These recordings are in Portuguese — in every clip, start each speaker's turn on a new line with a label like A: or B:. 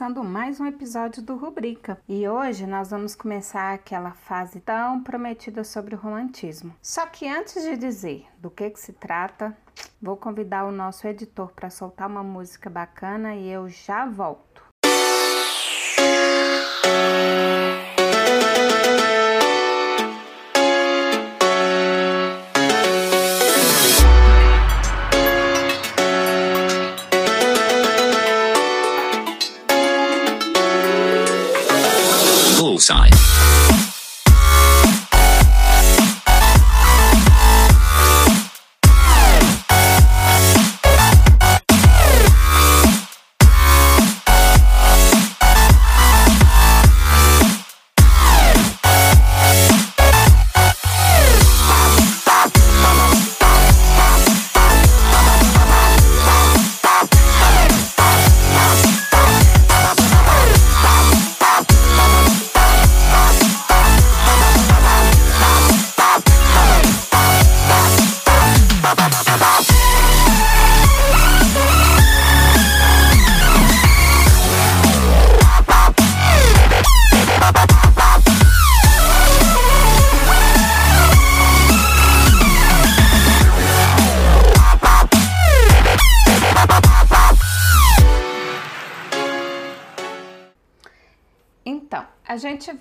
A: começando mais um episódio do Rubrica e hoje nós vamos começar aquela fase tão prometida sobre o romantismo. Só que antes de dizer do que, que se trata, vou convidar o nosso editor para soltar uma música bacana e eu já volto. side.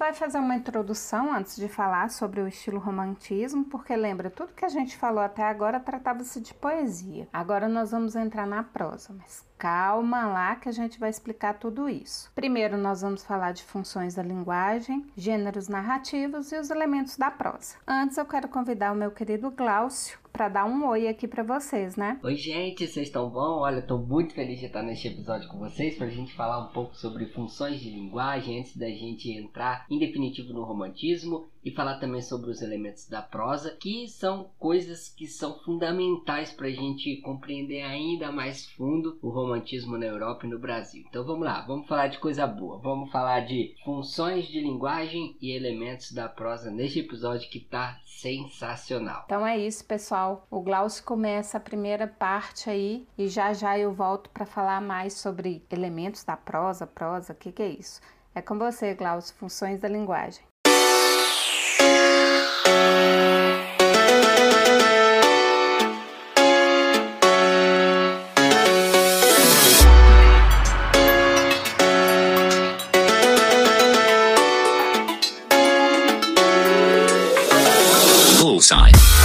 A: Vai fazer uma introdução antes de falar sobre o estilo romantismo, porque lembra, tudo que a gente falou até agora tratava-se de poesia. Agora nós vamos entrar na prosa, mas calma lá que a gente vai explicar tudo isso. Primeiro, nós vamos falar de funções da linguagem, gêneros narrativos e os elementos da prosa. Antes, eu quero convidar o meu querido Glaucio para dar um oi aqui para vocês, né?
B: Oi, gente, vocês estão bom? Olha, estou muito feliz de estar neste episódio com vocês para a gente falar um pouco sobre funções de linguagem antes da gente entrar em definitivo no romantismo e falar também sobre os elementos da prosa, que são coisas que são fundamentais para a gente compreender ainda mais fundo o romantismo na Europa e no Brasil. Então vamos lá, vamos falar de coisa boa, vamos falar de funções de linguagem e elementos da prosa neste episódio que tá sensacional.
A: Então é isso, pessoal. O Glaucio começa a primeira parte aí e já já eu volto para falar mais sobre elementos da prosa, prosa, o que, que é isso? É com você, Glaucio, funções da linguagem.
C: Bullseye.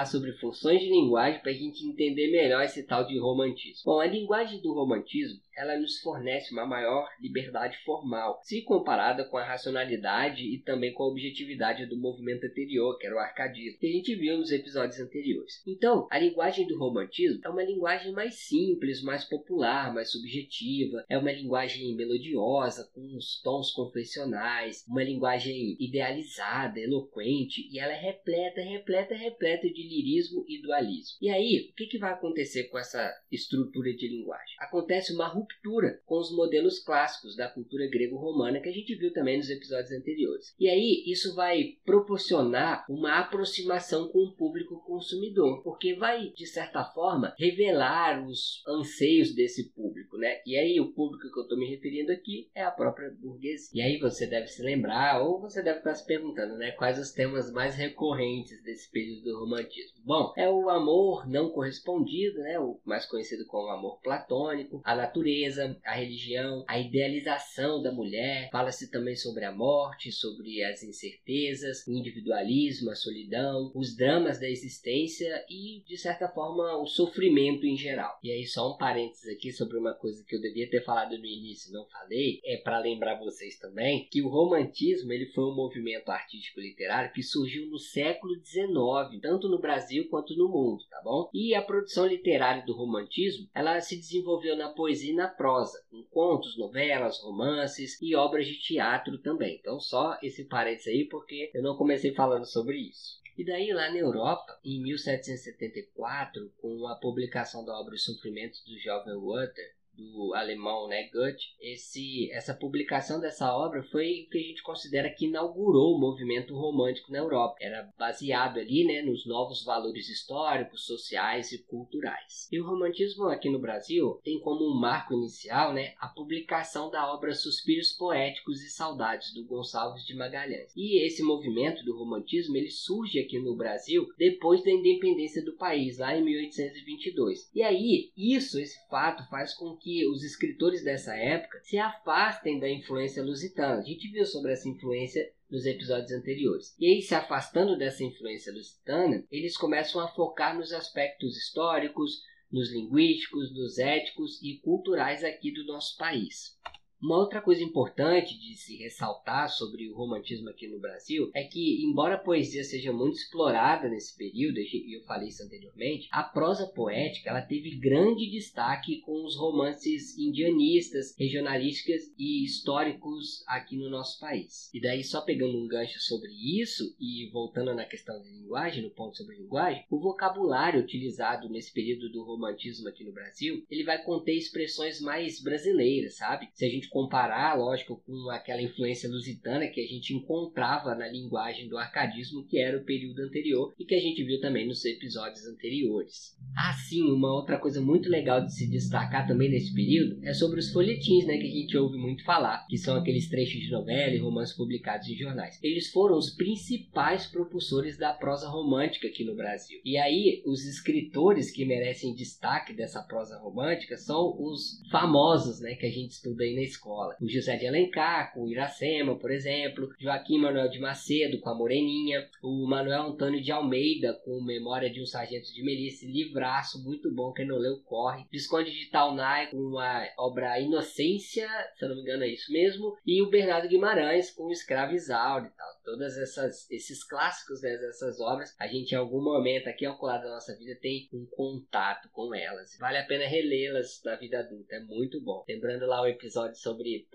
B: Falar sobre funções de linguagem para a gente entender melhor esse tal de romantismo. Bom, a linguagem do romantismo ela nos fornece uma maior liberdade formal, se comparada com a racionalidade e também com a objetividade do movimento anterior, que era o arcadismo, que a gente viu nos episódios anteriores. Então, a linguagem do romantismo é uma linguagem mais simples, mais popular, mais subjetiva, é uma linguagem melodiosa, com os tons confessionais, uma linguagem idealizada, eloquente, e ela é repleta, repleta, repleta de lirismo e dualismo. E aí, o que, que vai acontecer com essa estrutura de linguagem? Acontece uma ruptura ruptura com os modelos clássicos da cultura grego-romana que a gente viu também nos episódios anteriores. E aí isso vai proporcionar uma aproximação com o público consumidor, porque vai de certa forma revelar os anseios desse público, né? E aí o público que eu estou me referindo aqui é a própria burguesia. E aí você deve se lembrar ou você deve estar se perguntando, né, quais os temas mais recorrentes desse período do romantismo. Bom, é o amor não correspondido, né, o mais conhecido como amor platônico, a natureza natureza, a religião, a idealização da mulher. Fala-se também sobre a morte, sobre as incertezas, o individualismo, a solidão, os dramas da existência e, de certa forma, o sofrimento em geral. E aí, só um parênteses aqui sobre uma coisa que eu devia ter falado no início não falei, é para lembrar vocês também que o romantismo ele foi um movimento artístico literário que surgiu no século XIX, tanto no Brasil quanto no mundo, tá bom? E a produção literária do romantismo, ela se desenvolveu na poesia e na prosa, com contos, novelas, romances e obras de teatro também. Então, só esse parênteses aí, porque eu não comecei falando sobre isso. E daí, lá na Europa, em 1774, com a publicação da obra Os Sofrimentos do Jovem Werther, do alemão né, Goethe, esse, essa publicação dessa obra foi o que a gente considera que inaugurou o movimento romântico na Europa. Era baseado ali né, nos novos valores históricos, sociais e culturais. E o romantismo aqui no Brasil tem como um marco inicial né, a publicação da obra Suspiros Poéticos e Saudades, do Gonçalves de Magalhães. E esse movimento do romantismo ele surge aqui no Brasil depois da independência do país, lá em 1822. E aí, isso, esse fato, faz com que que os escritores dessa época se afastem da influência lusitana. A gente viu sobre essa influência nos episódios anteriores. E aí, se afastando dessa influência lusitana, eles começam a focar nos aspectos históricos, nos linguísticos, nos éticos e culturais aqui do nosso país. Uma outra coisa importante de se ressaltar sobre o romantismo aqui no Brasil é que, embora a poesia seja muito explorada nesse período, e eu falei isso anteriormente, a prosa poética ela teve grande destaque com os romances indianistas, regionalísticas e históricos aqui no nosso país. E daí, só pegando um gancho sobre isso e voltando na questão de linguagem, no ponto sobre linguagem, o vocabulário utilizado nesse período do romantismo aqui no Brasil, ele vai conter expressões mais brasileiras, sabe? Se a gente comparar, lógico, com aquela influência lusitana que a gente encontrava na linguagem do arcadismo, que era o período anterior e que a gente viu também nos episódios anteriores. Assim, uma outra coisa muito legal de se destacar também nesse período é sobre os folhetins, né, que a gente ouve muito falar, que são aqueles trechos de novela e romances publicados em jornais. Eles foram os principais propulsores da prosa romântica aqui no Brasil. E aí, os escritores que merecem destaque dessa prosa romântica são os famosos, né, que a gente estuda aí na escola escola. O José de Alencar, com o Iracema, por exemplo, Joaquim Manuel de Macedo, com a Moreninha, o Manuel Antônio de Almeida, com Memória de um Sargento de Melissa, livraço muito bom, quem não leu, corre. Visconde de Taunay, com a obra Inocência, se eu não me engano é isso mesmo, e o Bernardo Guimarães, com o Escravo Isauro e tal. Todas essas, esses clássicos né, dessas obras, a gente em algum momento aqui ao lado da nossa vida tem um contato com elas. Vale a pena relê-las na vida adulta, é muito bom. Lembrando lá o episódio sobre sobre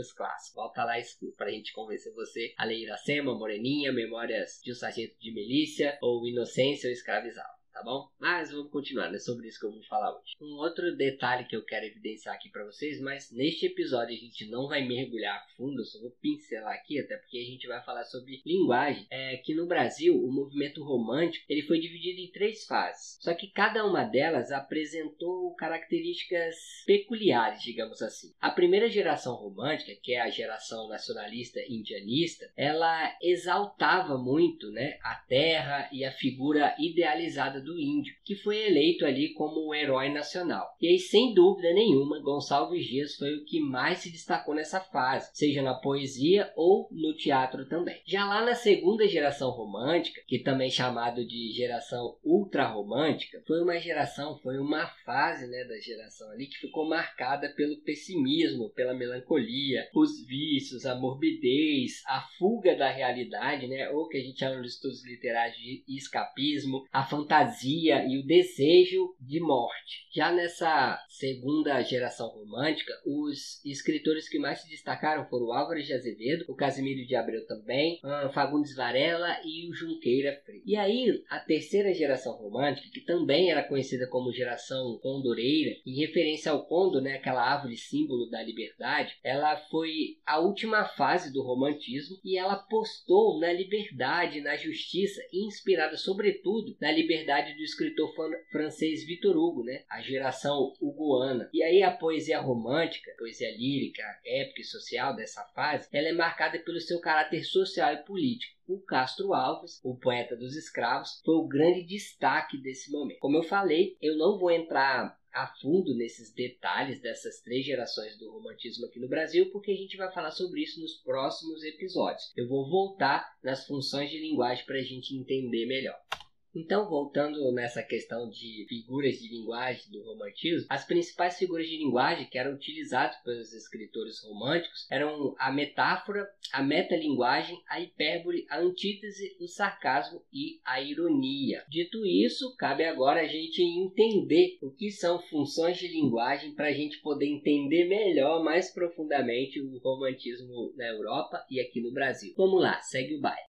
B: os clássicos. Volta lá e escuta pra gente convencer você a ler Iracema, Moreninha, Memórias de um Sargento de Milícia ou Inocência ou Escravizado tá bom? Mas vamos continuar, é sobre isso que eu vou falar hoje. Um outro detalhe que eu quero evidenciar aqui para vocês, mas neste episódio a gente não vai mergulhar a fundo, só vou pincelar aqui, até porque a gente vai falar sobre linguagem. É que no Brasil, o movimento romântico, ele foi dividido em três fases. Só que cada uma delas apresentou características peculiares, digamos assim. A primeira geração romântica, que é a geração nacionalista indianista, ela exaltava muito, né, a terra e a figura idealizada do do índio, que foi eleito ali como o herói nacional. E aí, sem dúvida nenhuma, Gonçalves Dias foi o que mais se destacou nessa fase, seja na poesia ou no teatro também. Já lá na segunda geração romântica, que também é chamado de geração ultrarromântica, foi uma geração, foi uma fase né, da geração ali que ficou marcada pelo pessimismo, pela melancolia, os vícios, a morbidez, a fuga da realidade, né, ou que a gente chama nos estudos literários de escapismo, a fantasia e o desejo de morte. Já nessa segunda geração romântica, os escritores que mais se destacaram foram Álvares de Azevedo, o Casimiro de Abreu também, Fagundes Varela e o Junqueira Freire. E aí, a terceira geração romântica, que também era conhecida como geração condoreira, em referência ao condor, né, aquela árvore símbolo da liberdade, ela foi a última fase do romantismo e ela postou na liberdade, na justiça, inspirada sobretudo na liberdade do escritor francês Victor Hugo, né, a geração hugoana. E aí a poesia romântica, poesia lírica, épica e social dessa fase, ela é marcada pelo seu caráter social e político o Castro Alves, o poeta dos escravos, foi o grande destaque desse momento. Como eu falei, eu não vou entrar a fundo nesses detalhes dessas três gerações do romantismo aqui no Brasil, porque a gente vai falar sobre isso nos próximos episódios. Eu vou voltar nas funções de linguagem para a gente entender melhor. Então, voltando nessa questão de figuras de linguagem do romantismo, as principais figuras de linguagem que eram utilizadas pelos escritores românticos eram a metáfora, a metalinguagem, a hipérbole, a antítese, o sarcasmo e a ironia. Dito isso, cabe agora a gente entender o que são funções de linguagem para a gente poder entender melhor, mais profundamente, o romantismo na Europa e aqui no Brasil. Vamos lá, segue o baile.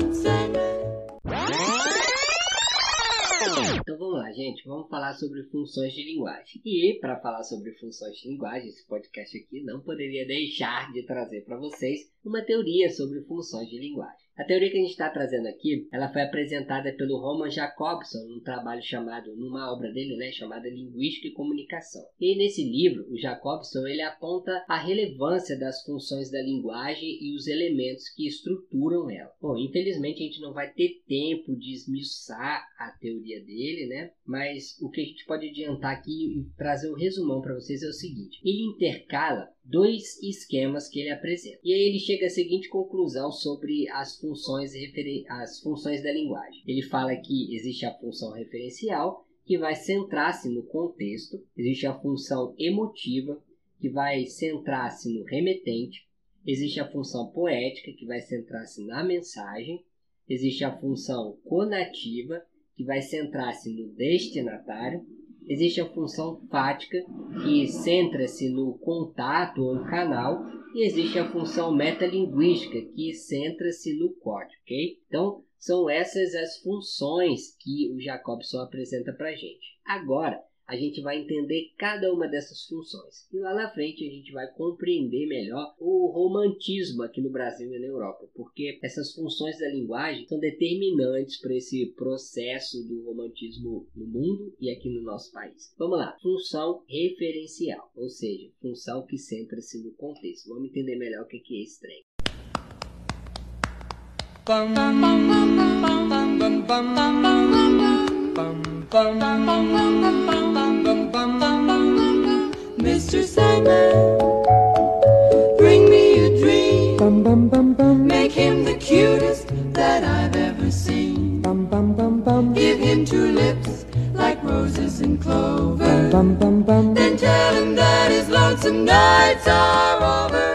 B: Gente, vamos falar sobre funções de linguagem. E para falar sobre funções de linguagem, esse podcast aqui não poderia deixar de trazer para vocês uma teoria sobre funções de linguagem. A teoria que a gente está trazendo aqui, ela foi apresentada pelo Roman Jacobson num trabalho chamado, numa obra dele, né, chamada Linguística e Comunicação. E nesse livro, o Jacobson ele aponta a relevância das funções da linguagem e os elementos que estruturam ela. Bom, infelizmente a gente não vai ter tempo de esmiuçar a teoria dele, né? Mas o que a gente pode adiantar aqui e trazer um resumão para vocês é o seguinte: ele intercala dois esquemas que ele apresenta. E aí ele chega à seguinte conclusão sobre as funções, as funções da linguagem. Ele fala que existe a função referencial, que vai centrar-se no contexto, existe a função emotiva, que vai centrar-se no remetente, existe a função poética, que vai centrar-se na mensagem, existe a função conativa, que vai centrar-se no destinatário, Existe a função fática, que centra-se no contato ou canal, e existe a função metalinguística, que centra-se no código, ok? Então, são essas as funções que o Jacobson apresenta para a gente. Agora, a gente vai entender cada uma dessas funções. E lá na frente a gente vai compreender melhor o romantismo aqui no Brasil e na Europa, porque essas funções da linguagem são determinantes para esse processo do romantismo no mundo e aqui no nosso país. Vamos lá, função referencial, ou seja, função que centra-se no contexto. Vamos entender melhor o que é esse trem. Bum, Mr. Sandman, bring me a dream. Bum, bum, bum, bum. Make him the cutest that I've ever seen. Bum, bum, bum, bum. Give him two lips like roses and clover. Bum, bum, bum, bum. Then tell him that his lonesome nights are over.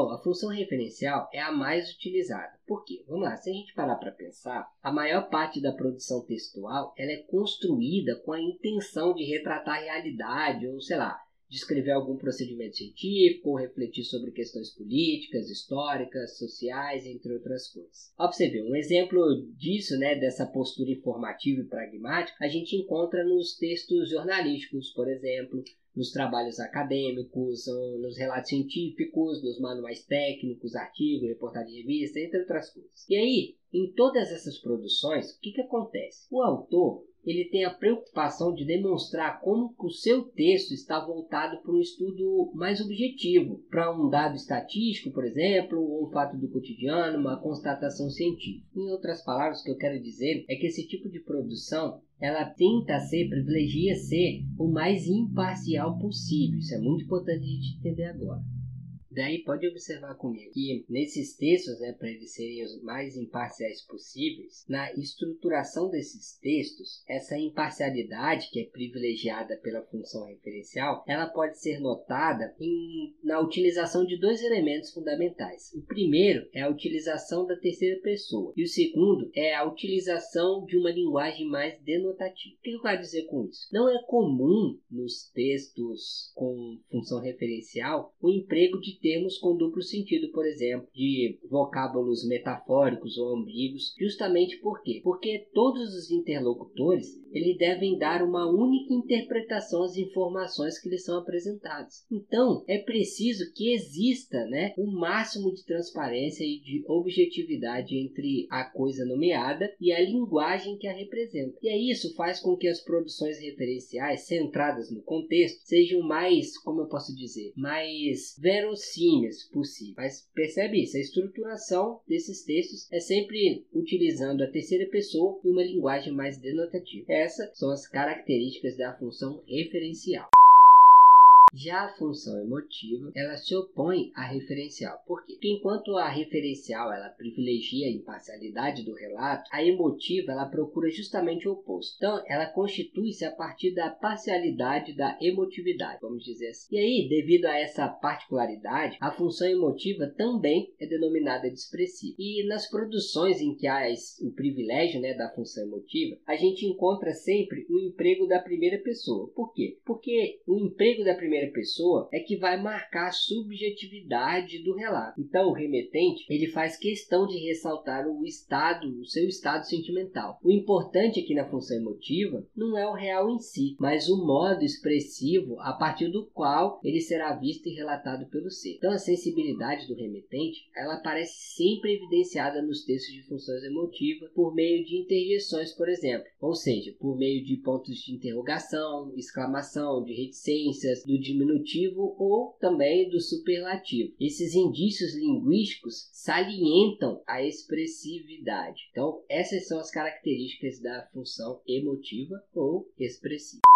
B: Bom, a função referencial é a mais utilizada. Por quê? Vamos lá, se a gente parar para pensar, a maior parte da produção textual ela é construída com a intenção de retratar a realidade ou, sei lá, descrever algum procedimento científico ou refletir sobre questões políticas, históricas, sociais, entre outras coisas. Ver, um exemplo disso, né, dessa postura informativa e pragmática, a gente encontra nos textos jornalísticos, por exemplo, nos trabalhos acadêmicos, nos relatos científicos, nos manuais técnicos, artigos, reportagens de revista, entre outras coisas. E aí, em todas essas produções, o que, que acontece? O autor ele tem a preocupação de demonstrar como o seu texto está voltado para um estudo mais objetivo, para um dado estatístico, por exemplo, ou um fato do cotidiano, uma constatação científica. Em outras palavras, o que eu quero dizer é que esse tipo de produção ela tenta ser, privilegia ser o mais imparcial possível. Isso é muito importante a gente entender agora. Daí pode observar comigo que nesses textos, né, para eles serem os mais imparciais possíveis, na estruturação desses textos, essa imparcialidade que é privilegiada pela função referencial, ela pode ser notada em, na utilização de dois elementos fundamentais. O primeiro é a utilização da terceira pessoa e o segundo é a utilização de uma linguagem mais denotativa. O que eu quero dizer com isso? Não é comum nos textos com função referencial o emprego de termos com duplo sentido, por exemplo, de vocábulos metafóricos ou ambíguos, justamente por quê? Porque todos os interlocutores eles devem dar uma única interpretação às informações que lhes são apresentadas. Então, é preciso que exista né, o máximo de transparência e de objetividade entre a coisa nomeada e a linguagem que a representa. E aí isso faz com que as produções referenciais centradas no contexto sejam mais, como eu posso dizer, mais verossímeis possível. Mas percebe isso, a estruturação desses textos é sempre utilizando a terceira pessoa e uma linguagem mais denotativa. Essas são as características da função referencial. Já a função emotiva, ela se opõe à referencial. Por quê? Porque enquanto a referencial ela privilegia a imparcialidade do relato, a emotiva ela procura justamente o oposto. Então, ela constitui-se a partir da parcialidade da emotividade, vamos dizer assim. E aí, devido a essa particularidade, a função emotiva também é denominada de expressiva. E nas produções em que há o privilégio né, da função emotiva, a gente encontra sempre o emprego da primeira pessoa. Por quê? Porque o emprego da primeira primeira pessoa é que vai marcar a subjetividade do relato. Então, o remetente ele faz questão de ressaltar o estado, o seu estado sentimental. O importante aqui na função emotiva não é o real em si, mas o modo expressivo a partir do qual ele será visto e relatado pelo ser. Então, a sensibilidade do remetente ela aparece sempre evidenciada nos textos de funções emotivas por meio de interjeções, por exemplo, ou seja, por meio de pontos de interrogação, exclamação, de reticências, do diminutivo ou também do superlativo. Esses indícios linguísticos salientam a expressividade. Então, essas são as características da função emotiva ou expressiva.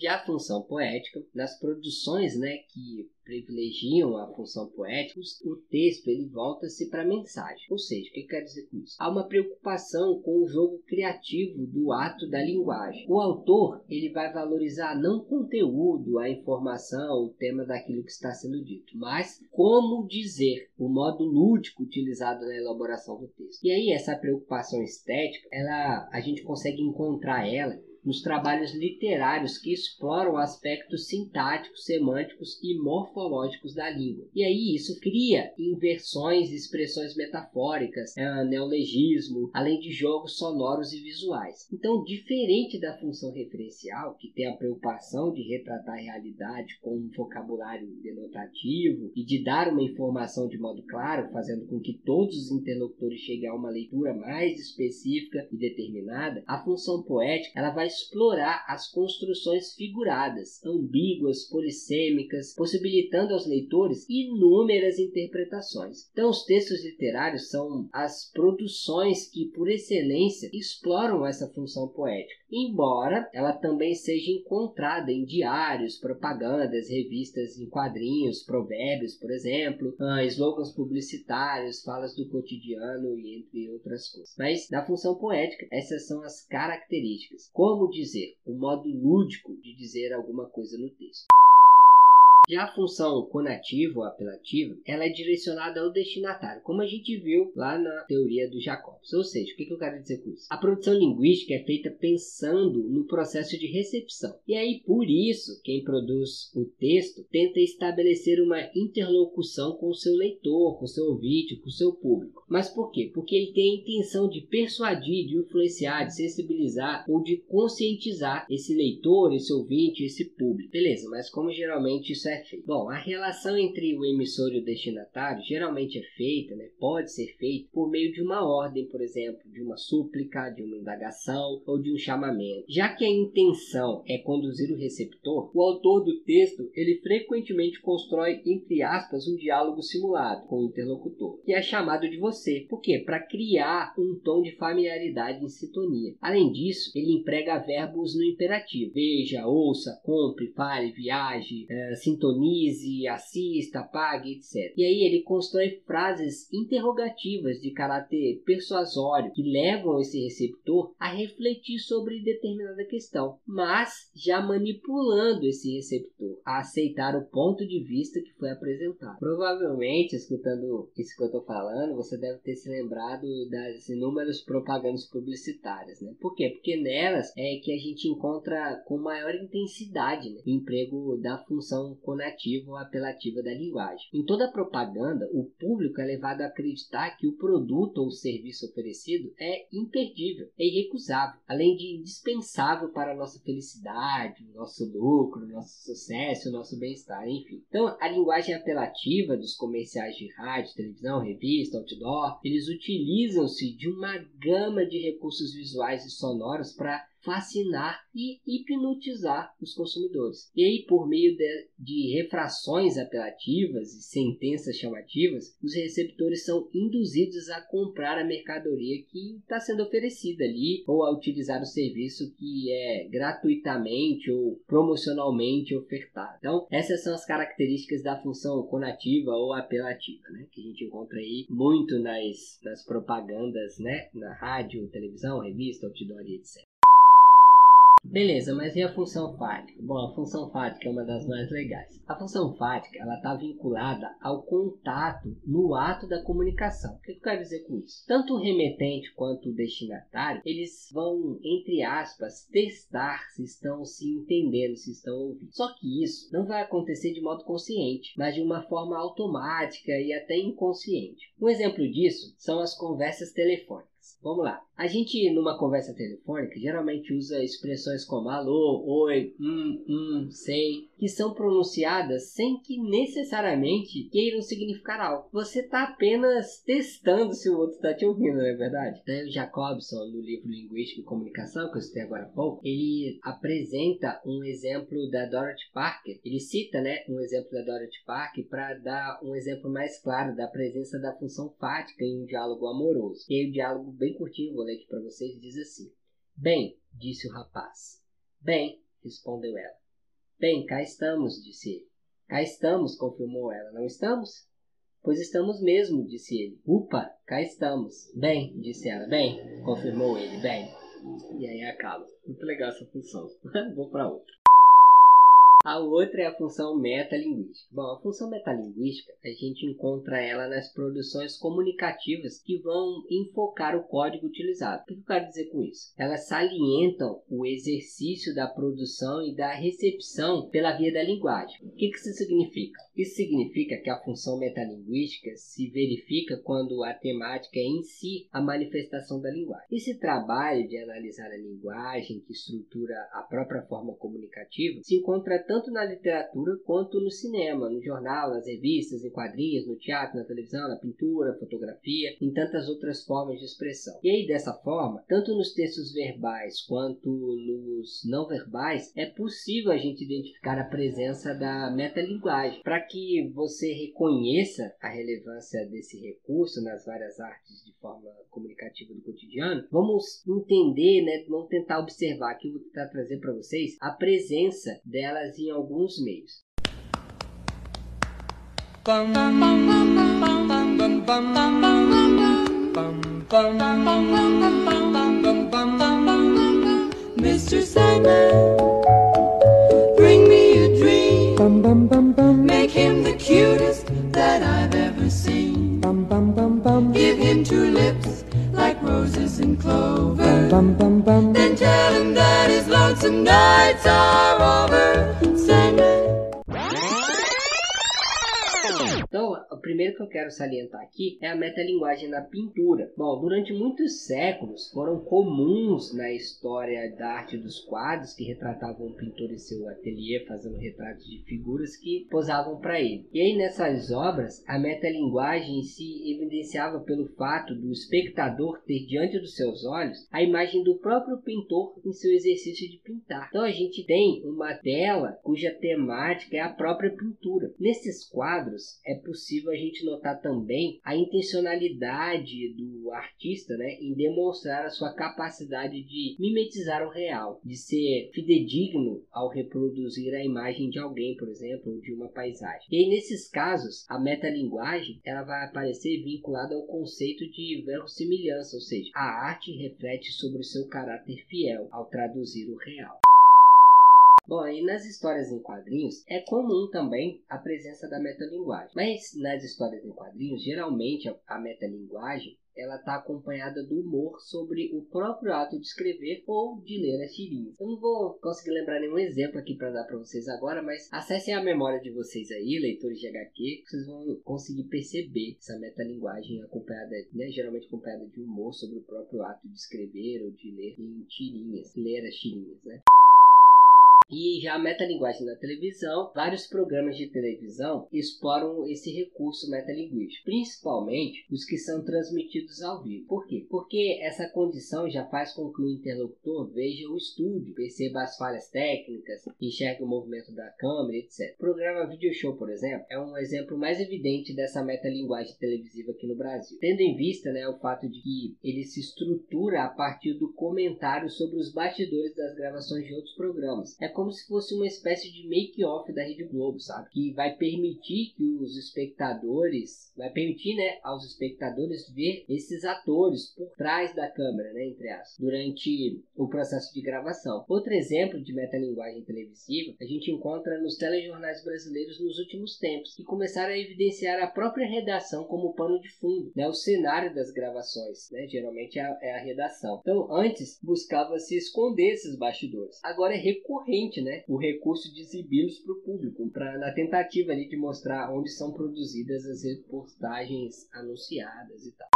B: Já a função poética, nas produções né, que privilegiam a função poética, o texto ele volta-se para a mensagem. Ou seja, o que quer dizer com isso? Há uma preocupação com o jogo criativo do ato da linguagem. O autor ele vai valorizar não o conteúdo, a informação, o tema daquilo que está sendo dito, mas como dizer, o modo lúdico utilizado na elaboração do texto. E aí essa preocupação estética, ela a gente consegue encontrar ela nos trabalhos literários que exploram aspectos sintáticos, semânticos e morfológicos da língua. E aí isso cria inversões, expressões metafóricas, é, neologismo, além de jogos sonoros e visuais. Então, diferente da função referencial, que tem a preocupação de retratar a realidade com um vocabulário denotativo e de dar uma informação de modo claro, fazendo com que todos os interlocutores cheguem a uma leitura mais específica e determinada, a função poética ela vai explorar as construções figuradas, ambíguas, polissêmicas, possibilitando aos leitores inúmeras interpretações. Então, os textos literários são as produções que, por excelência, exploram essa função poética, embora ela também seja encontrada em diários, propagandas, revistas em quadrinhos, provérbios, por exemplo, ah, slogans publicitários, falas do cotidiano e entre outras coisas. Mas na função poética, essas são as características. Como dizer, o modo lúdico de dizer alguma coisa no texto. Já a função conativa ou apelativa, ela é direcionada ao destinatário, como a gente viu lá na teoria do Jacobs. Ou seja, o que, eu quero dizer com isso? A produção linguística é feita pensando no processo de recepção. E aí, por isso, quem produz o texto tenta estabelecer uma interlocução com o seu leitor, com o seu ouvinte, com o seu público. Mas por quê? Porque ele tem a intenção de persuadir, de influenciar, de sensibilizar ou de conscientizar esse leitor, esse ouvinte, esse público. Beleza, mas como geralmente isso é feito? Bom, a relação entre o emissor e o destinatário geralmente é feita, né, pode ser feita por meio de uma ordem, por exemplo, de uma súplica, de uma indagação ou de um chamamento. Já que a intenção é conduzir o receptor, o autor do texto ele frequentemente constrói entre aspas um diálogo simulado com o interlocutor, que é chamado de você. Por quê? Para criar um tom de familiaridade em sintonia. Além disso, ele emprega verbos no imperativo. Veja, ouça, compre, fale, viaje, é, sintonize, assista, pague, etc. E aí ele constrói frases interrogativas de caráter persuasório que levam esse receptor a refletir sobre determinada questão, mas já manipulando esse receptor a aceitar o ponto de vista que foi apresentado. Provavelmente, escutando isso que eu estou falando, você deve ter se lembrado das inúmeras propagandas publicitárias, né? Por quê? Porque nelas é que a gente encontra com maior intensidade né, o emprego da função conativa ou apelativa da linguagem. Em toda propaganda, o público é levado a acreditar que o produto ou serviço oferecido é imperdível, é irrecusável, além de indispensável para a nossa felicidade, nosso lucro, nosso sucesso, o nosso bem-estar, enfim. Então, a linguagem apelativa dos comerciais de rádio, televisão, revista, outdoor, eles utilizam-se de uma gama de recursos visuais e sonoros para fascinar e hipnotizar os consumidores. E aí, por meio de, de refrações apelativas e sentenças chamativas, os receptores são induzidos a comprar a mercadoria que está sendo oferecida ali ou a utilizar o serviço que é gratuitamente ou promocionalmente ofertado. Então, essas são as características da função conativa ou apelativa, né? que a gente encontra aí muito nas, nas propagandas, né? na rádio, televisão, revista, outdoor e etc. Beleza, mas e a função fática? Bom, a função fática é uma das mais legais. A função fática ela está vinculada ao contato no ato da comunicação. O que eu quero dizer com isso? Tanto o remetente quanto o destinatário, eles vão, entre aspas, testar se estão se entendendo, se estão ouvindo. Só que isso não vai acontecer de modo consciente, mas de uma forma automática e até inconsciente. Um exemplo disso são as conversas telefônicas. Vamos lá. A gente, numa conversa telefônica, geralmente usa expressões como alô, oi, hum, hum, sei, que são pronunciadas sem que necessariamente queiram significar algo. Você está apenas testando se o outro está te ouvindo, não é verdade? Daniel Jacobson, no livro Linguística e Comunicação, que eu citei agora há pouco, ele apresenta um exemplo da Dorothy Parker. Ele cita né, um exemplo da Dorothy Parker para dar um exemplo mais claro da presença da função fática em um diálogo amoroso. E aí o diálogo bem curtinho, ler aqui para vocês, diz assim: Bem, disse o rapaz. Bem, respondeu ela. Bem, cá estamos, disse ele. Cá estamos, confirmou ela. Não estamos? Pois estamos mesmo, disse ele. Upa, cá estamos. Bem, disse ela. Bem, confirmou ele. Bem. E aí acaba. Muito legal essa função. Vou para outra. A outra é a função metalinguística. Bom, a função metalinguística, a gente encontra ela nas produções comunicativas que vão enfocar o código utilizado. O que eu quero dizer com isso? Elas salientam o exercício da produção e da recepção pela via da linguagem. O que isso significa? Isso significa que a função metalinguística se verifica quando a temática é em si a manifestação da linguagem. Esse trabalho de analisar a linguagem que estrutura a própria forma comunicativa se encontra tanto tanto na literatura quanto no cinema, no jornal, nas revistas, em quadrinhos, no teatro, na televisão, na pintura, fotografia, em tantas outras formas de expressão. E aí, dessa forma, tanto nos textos verbais quanto nos não verbais, é possível a gente identificar a presença da metalinguagem. Para que você reconheça a relevância desse recurso nas várias artes de forma comunicativa do cotidiano, vamos entender, né, vamos tentar observar aqui, vou tentar trazer para vocês a presença delas em em alguns meses. Mr. Sandman, bring me a dream.
C: Make him the cutest that I've ever seen. Give him two lips like roses and clover. Bum, bum, bum, then tell him that his lonesome nights are over.
B: Primeiro que eu quero salientar aqui é a metalinguagem na pintura. Bom, durante muitos séculos foram comuns na história da arte dos quadros que retratavam um pintor em seu ateliê fazendo retratos de figuras que posavam para ele. E aí nessas obras a metalinguagem se evidenciava pelo fato do espectador ter diante dos seus olhos a imagem do próprio pintor em seu exercício de pintar. Então a gente tem uma tela cuja temática é a própria pintura. Nesses quadros é possível a gente notar também a intencionalidade do artista né, em demonstrar a sua capacidade de mimetizar o real, de ser fidedigno ao reproduzir a imagem de alguém, por exemplo, ou de uma paisagem. E aí, nesses casos, a metalinguagem ela vai aparecer vinculada ao conceito de verossimilhança, ou seja, a arte reflete sobre o seu caráter fiel ao traduzir o real. Bom, e nas histórias em quadrinhos é comum também a presença da metalinguagem. Mas nas histórias em quadrinhos, geralmente a metalinguagem ela está acompanhada do humor sobre o próprio ato de escrever ou de ler as tirinhas. Eu não vou conseguir lembrar nenhum exemplo aqui para dar para vocês agora, mas acessem a memória de vocês aí, leitores de HQ, vocês vão conseguir perceber essa metalinguagem acompanhada, né, geralmente acompanhada de humor sobre o próprio ato de escrever ou de ler em tirinhas, ler as tirinhas, né? E já a metalinguagem na televisão, vários programas de televisão exploram esse recurso metalinguístico, principalmente os que são transmitidos ao vivo. Por quê? Porque essa condição já faz com que o interlocutor veja o estúdio, perceba as falhas técnicas, enxergue o movimento da câmera, etc. O programa Video Show, por exemplo, é um exemplo mais evidente dessa metalinguagem televisiva aqui no Brasil, tendo em vista né, o fato de que ele se estrutura a partir do comentário sobre os bastidores das gravações de outros programas. É como se fosse uma espécie de make-off da Rede Globo, sabe? Que vai permitir que os espectadores, vai permitir, né, aos espectadores ver esses atores por trás da câmera, né, entre as, durante o processo de gravação. Outro exemplo de metalinguagem televisiva a gente encontra nos telejornais brasileiros nos últimos tempos, que começaram a evidenciar a própria redação como pano de fundo, né, o cenário das gravações, né, geralmente é a, é a redação. Então, antes buscava-se esconder esses bastidores. Agora é recorrente né, o recurso de exibi-los para o público, pra, na tentativa ali de mostrar onde são produzidas as reportagens anunciadas e tal.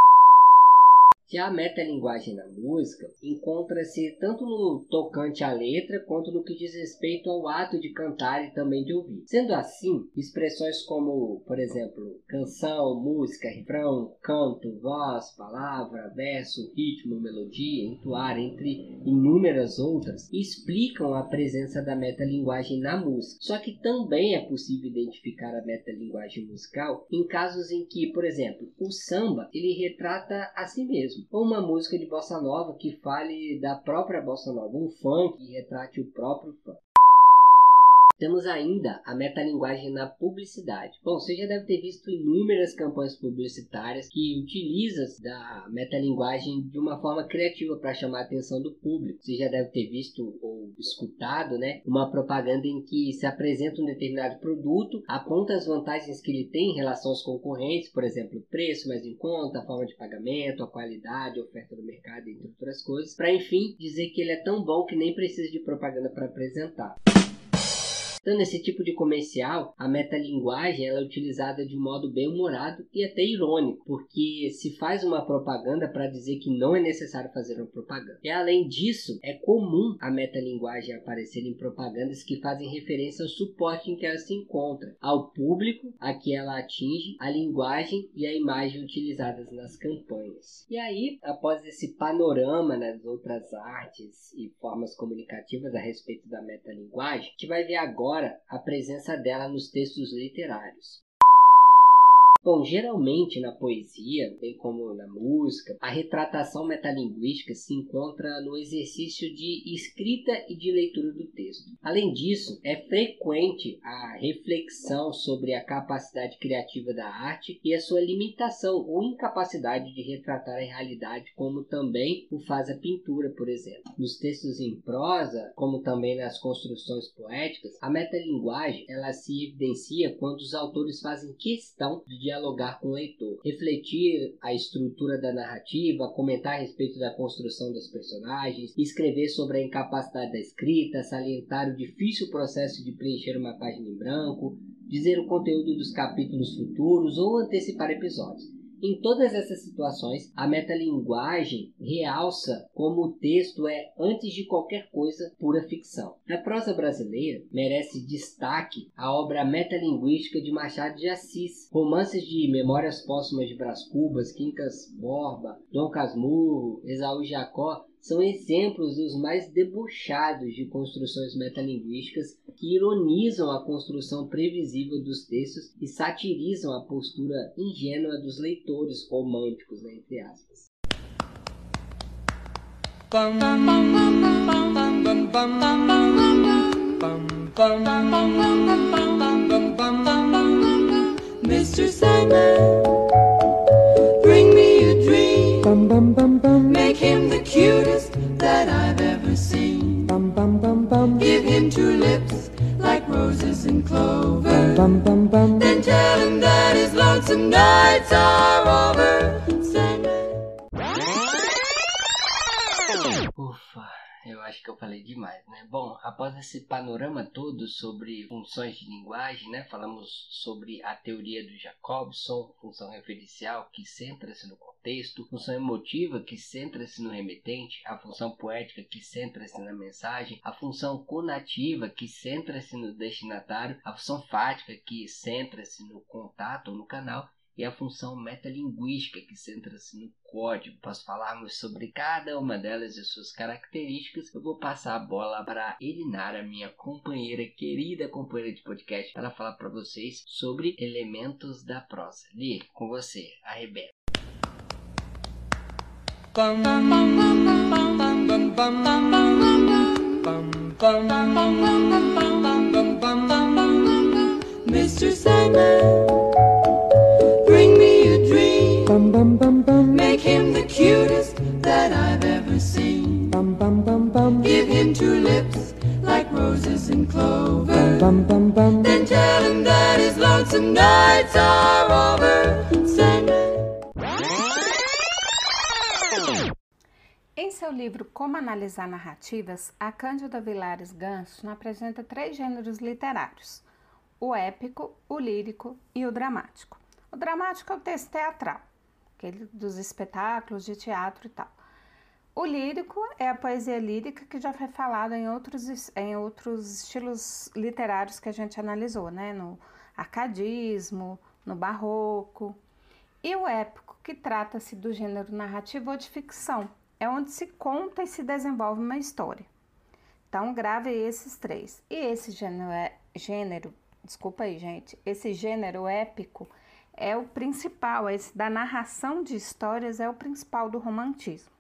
B: Já a metalinguagem na música encontra-se tanto no tocante à letra quanto no que diz respeito ao ato de cantar e também de ouvir. Sendo assim, expressões como, por exemplo, canção, música, refrão, canto, voz, palavra, verso, ritmo, melodia, entoar, entre inúmeras outras, explicam a presença da metalinguagem na música. Só que também é possível identificar a metalinguagem musical em casos em que, por exemplo, o samba ele retrata a si mesmo ou uma música de bossa nova que fale da própria bossa nova, um funk que retrate o próprio funk. Temos ainda a metalinguagem na publicidade. Bom, você já deve ter visto inúmeras campanhas publicitárias que utilizam da metalinguagem de uma forma criativa para chamar a atenção do público. Você já deve ter visto ou escutado, né, uma propaganda em que se apresenta um determinado produto, aponta as vantagens que ele tem em relação aos concorrentes, por exemplo, preço mais em conta, a forma de pagamento, a qualidade, a oferta do mercado, entre outras coisas, para enfim dizer que ele é tão bom que nem precisa de propaganda para apresentar. Então, nesse tipo de comercial, a metalinguagem ela é utilizada de um modo bem humorado e até irônico, porque se faz uma propaganda para dizer que não é necessário fazer uma propaganda. E além disso, é comum a metalinguagem aparecer em propagandas que fazem referência ao suporte em que ela se encontra, ao público a que ela atinge, a linguagem e a imagem utilizadas nas campanhas. E aí, após esse panorama nas outras artes e formas comunicativas a respeito da metalinguagem, a gente vai ver agora agora a presença dela nos textos literários. Bom, geralmente na poesia, bem como na música, a retratação metalinguística se encontra no exercício de escrita e de leitura do texto. Além disso, é frequente a reflexão sobre a capacidade criativa da arte e a sua limitação ou incapacidade de retratar a realidade, como também o faz a pintura, por exemplo. Nos textos em prosa, como também nas construções poéticas, a metalinguagem ela se evidencia quando os autores fazem questão de dialogar com o leitor, refletir a estrutura da narrativa, comentar a respeito da construção dos personagens, escrever sobre a incapacidade da escrita, salientar o difícil processo de preencher uma página em branco, dizer o conteúdo dos capítulos futuros ou antecipar episódios. Em todas essas situações, a metalinguagem realça como o texto é, antes de qualquer coisa, pura ficção. Na prosa brasileira, merece destaque a obra metalinguística de Machado de Assis, romances de Memórias Póstumas de Brás Cubas, Quincas Borba, Dom Casmurro, Esaú Jacó são exemplos dos mais debochados de construções metalinguísticas que ironizam a construção previsível dos textos e satirizam a postura ingênua dos leitores românticos, né, entre aspas.
C: Mr. Bring me a dream. Him the cutest that I've ever seen. Bum, bum, bum, bum. Give him two lips like roses and clover. Bum, bum, bum, bum. Then tell him that his lonesome nights are over.
B: Eu acho que eu falei demais, né? Bom, após esse panorama todo sobre funções de linguagem, né? Falamos sobre a teoria do Jacobson, função referencial que centra-se no contexto, função emotiva que centra-se no remetente, a função poética que centra-se na mensagem, a função conativa que centra-se no destinatário, a função fática que centra-se no contato ou no canal e a função metalinguística que centra-se no código. Após falarmos sobre cada uma delas e suas características, eu vou passar a bola para Elinara, minha companheira, querida companheira de podcast, para falar para vocês sobre elementos da prosa. Li, com você, arrebenta.
C: Mr. Sandman, lips like roses and clover. Then tell him that his lonesome nights are over.
A: Em seu livro Como Analisar Narrativas, a Cândida Vilares Ganso apresenta três gêneros literários: o épico, o lírico e o dramático. O dramático é o texto teatral, aquele dos espetáculos de teatro e tal. O lírico é a poesia lírica que já foi falada em outros, em outros estilos literários que a gente analisou, né? No arcadismo, no barroco. E o épico, que trata-se do gênero narrativo ou de ficção, é onde se conta e se desenvolve uma história. Então, grave esses três. E esse gênero, é, gênero, desculpa aí, gente, esse gênero épico é o principal, esse da narração de histórias é o principal do romantismo.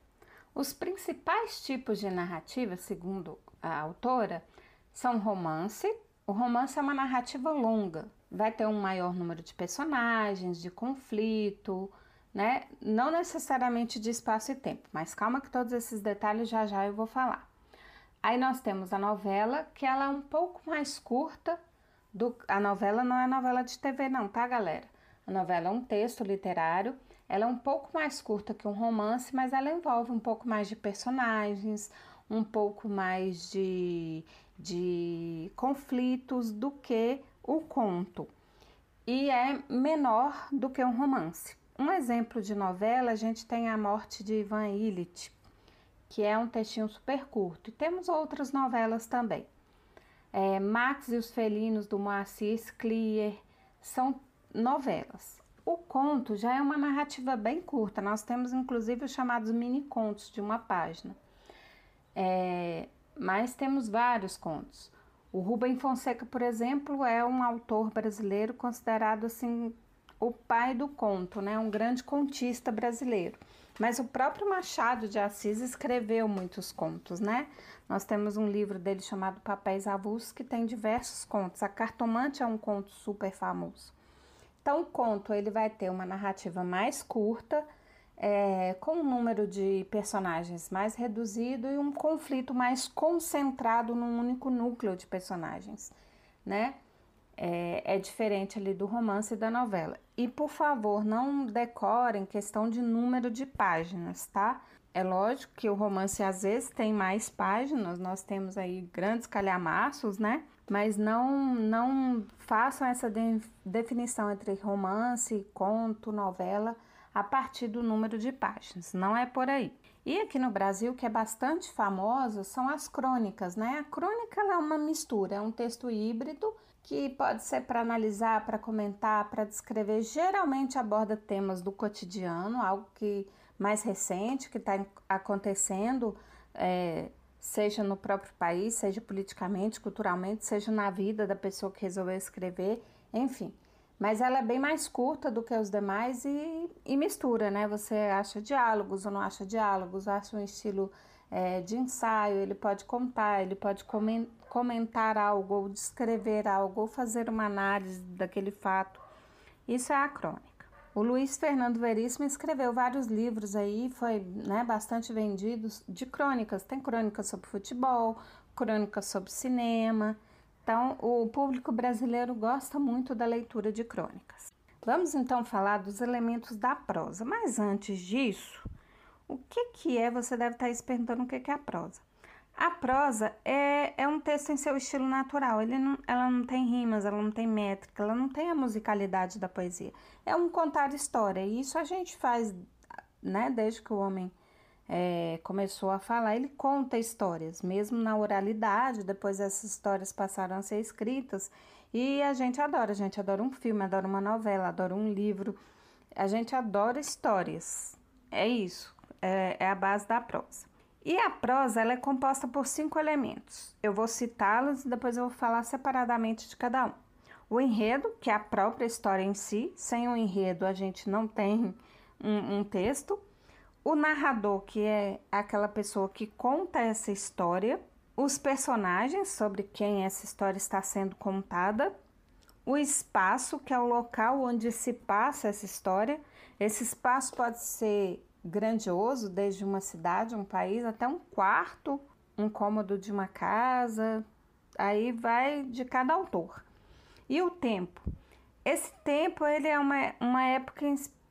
A: Os principais tipos de narrativa, segundo a autora, são romance. O romance é uma narrativa longa, vai ter um maior número de personagens, de conflito, né? Não necessariamente de espaço e tempo, mas calma que todos esses detalhes já já eu vou falar. Aí nós temos a novela, que ela é um pouco mais curta do a novela não é novela de TV não, tá, galera? A novela é um texto literário, ela é um pouco mais curta que um romance, mas ela envolve um pouco mais de personagens, um pouco mais de, de conflitos do que o conto. E é menor do que um romance. Um exemplo de novela, a gente tem A Morte de Ivan Illich, que é um textinho super curto. E temos outras novelas também. É, Max e os Felinos, do Moacir Clear, são novelas. O conto já é uma narrativa bem curta, nós temos inclusive os chamados mini contos de uma página. É, mas temos vários contos. O Rubem Fonseca, por exemplo, é um autor brasileiro considerado assim o pai do conto, né? Um grande contista brasileiro. Mas o próprio Machado de Assis escreveu muitos contos, né? Nós temos um livro dele chamado Papéis Avulsos que tem diversos contos. A Cartomante é um conto super famoso. Então, o conto ele vai ter uma narrativa mais curta, é, com um número de personagens mais reduzido e um conflito mais concentrado num único núcleo de personagens, né? É, é diferente ali do romance e da novela. E por favor, não decorem questão de número de páginas, tá? É lógico que o romance às vezes tem mais páginas, nós temos aí grandes calhamaços, né? Mas não, não façam essa de, definição entre romance, conto, novela a partir do número de páginas, não é por aí. E aqui no Brasil, que é bastante famoso, são as crônicas, né? A crônica é uma mistura, é um texto híbrido que pode ser para analisar, para comentar, para descrever. Geralmente aborda temas do cotidiano, algo que mais recente que está acontecendo, é, seja no próprio país, seja politicamente, culturalmente, seja na vida da pessoa que resolveu escrever, enfim. Mas ela é bem mais curta do que os demais e, e mistura, né? Você acha diálogos ou não acha diálogos, acha um estilo é, de ensaio, ele pode contar, ele pode comentar algo, ou descrever algo, ou fazer uma análise daquele fato. Isso é a crônica. O Luiz Fernando Veríssimo escreveu vários livros aí, foi né, bastante vendido de crônicas. Tem crônicas sobre futebol, crônicas sobre cinema. Então, o público brasileiro gosta muito da leitura de crônicas. Vamos então falar dos elementos da prosa, mas antes disso, o que, que é? Você deve estar se perguntando o que, que é a prosa. A prosa é, é um texto em seu estilo natural, Ele não, ela não tem rimas, ela não tem métrica, ela não tem a musicalidade da poesia. É um contar história, e isso a gente faz né, desde que o homem é, começou a falar, ele conta histórias, mesmo na oralidade, depois essas histórias passaram a ser escritas. E a gente adora, a gente adora um filme, adora uma novela, adora um livro, a gente adora histórias, é isso, é, é a base da prosa. E a prosa ela é composta por cinco elementos. Eu vou citá-los e depois eu vou falar separadamente de cada um. O enredo, que é a própria história em si. Sem o enredo a gente não tem um, um texto o narrador, que é aquela pessoa que conta essa história, os personagens sobre quem essa história está sendo contada, o espaço, que é o local onde se passa essa história. Esse espaço pode ser grandioso, desde uma cidade, um país, até um quarto, um cômodo de uma casa. Aí vai de cada autor. E o tempo. Esse tempo ele é uma, uma época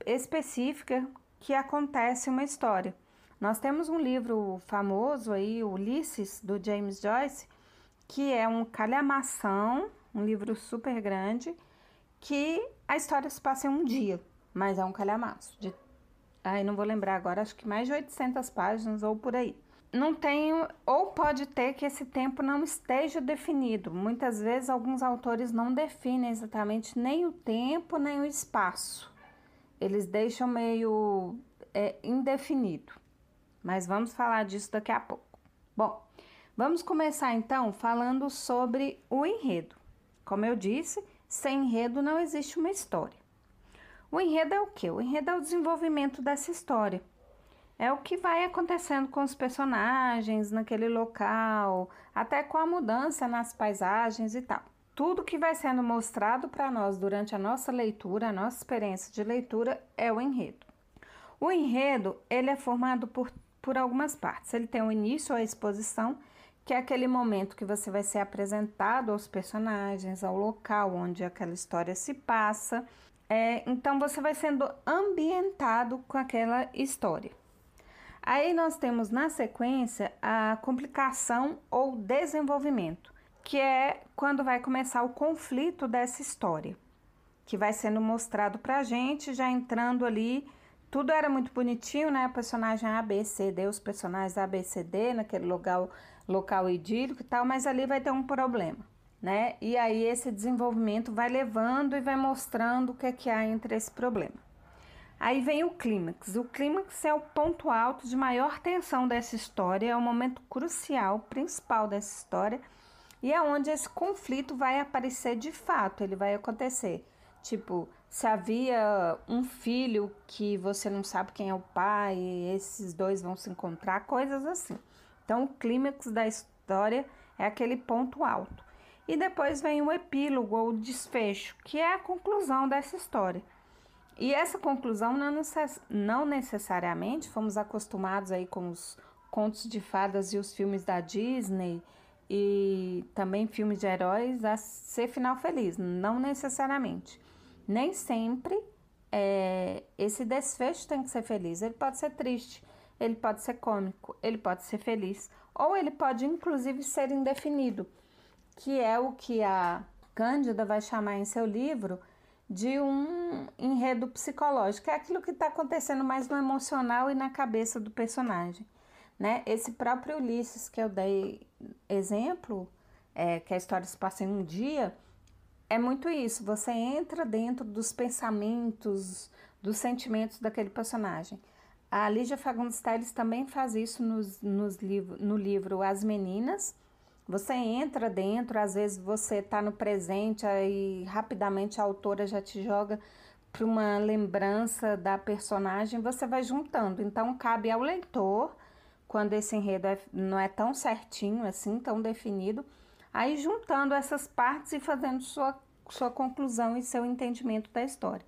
A: específica que acontece uma história. Nós temos um livro famoso aí, Ulisses, do James Joyce, que é um calhamação, um livro super grande, que a história se passa em um dia, mas é um calhamaço. De, aí não vou lembrar agora, acho que mais de 800 páginas ou por aí. Não tenho, ou pode ter que esse tempo não esteja definido. Muitas vezes alguns autores não definem exatamente nem o tempo nem o espaço eles deixam meio é, indefinido. Mas vamos falar disso daqui a pouco. Bom, vamos começar então falando sobre o enredo. Como eu disse, sem enredo não existe uma história. O enredo é o que? O enredo é o desenvolvimento dessa história. É o que vai acontecendo com os personagens naquele local, até com a mudança nas paisagens e tal tudo que vai sendo mostrado para nós durante a nossa leitura, a nossa experiência de leitura, é o enredo. O enredo ele é formado por, por algumas partes. Ele tem o início, a exposição, que é aquele momento que você vai ser apresentado aos personagens, ao local onde aquela história se passa. É, então você vai sendo ambientado com aquela história. Aí nós temos na sequência a complicação ou desenvolvimento que é quando vai começar o conflito dessa história, que vai sendo mostrado pra gente, já entrando ali. Tudo era muito bonitinho, né? Personagem A, B, C, D, os personagens A, B, C, D, naquele local, local idílico e tal, mas ali vai ter um problema, né? E aí esse desenvolvimento vai levando e vai mostrando o que é que há entre esse problema. Aí vem o clímax. O clímax é o ponto alto de maior tensão dessa história, é o momento crucial, principal dessa história e é onde esse conflito vai aparecer de fato, ele vai acontecer. Tipo, se havia um filho que você não sabe quem é o pai, e esses dois vão se encontrar, coisas assim. Então, o clímax da história é aquele ponto alto. E depois vem o epílogo ou desfecho, que é a conclusão dessa história. E essa conclusão não necessariamente fomos acostumados aí com os contos de fadas e os filmes da Disney e também filmes de heróis a ser final feliz, não necessariamente. Nem sempre é, esse desfecho tem que ser feliz. Ele pode ser triste, ele pode ser cômico, ele pode ser feliz, ou ele pode inclusive ser indefinido, que é o que a Cândida vai chamar em seu livro de um enredo psicológico, é aquilo que está acontecendo mais no emocional e na cabeça do personagem. Né? Esse próprio Ulisses que eu dei exemplo, é, que a história se passa em um dia, é muito isso. Você entra dentro dos pensamentos, dos sentimentos daquele personagem. A Lígia Fagundes Telles também faz isso nos, nos no livro As Meninas, você entra dentro, às vezes você está no presente, aí rapidamente a autora já te joga para uma lembrança da personagem, você vai juntando. Então, cabe ao leitor, quando esse enredo é, não é tão certinho assim, tão definido, aí juntando essas partes e fazendo sua, sua conclusão e seu entendimento da história.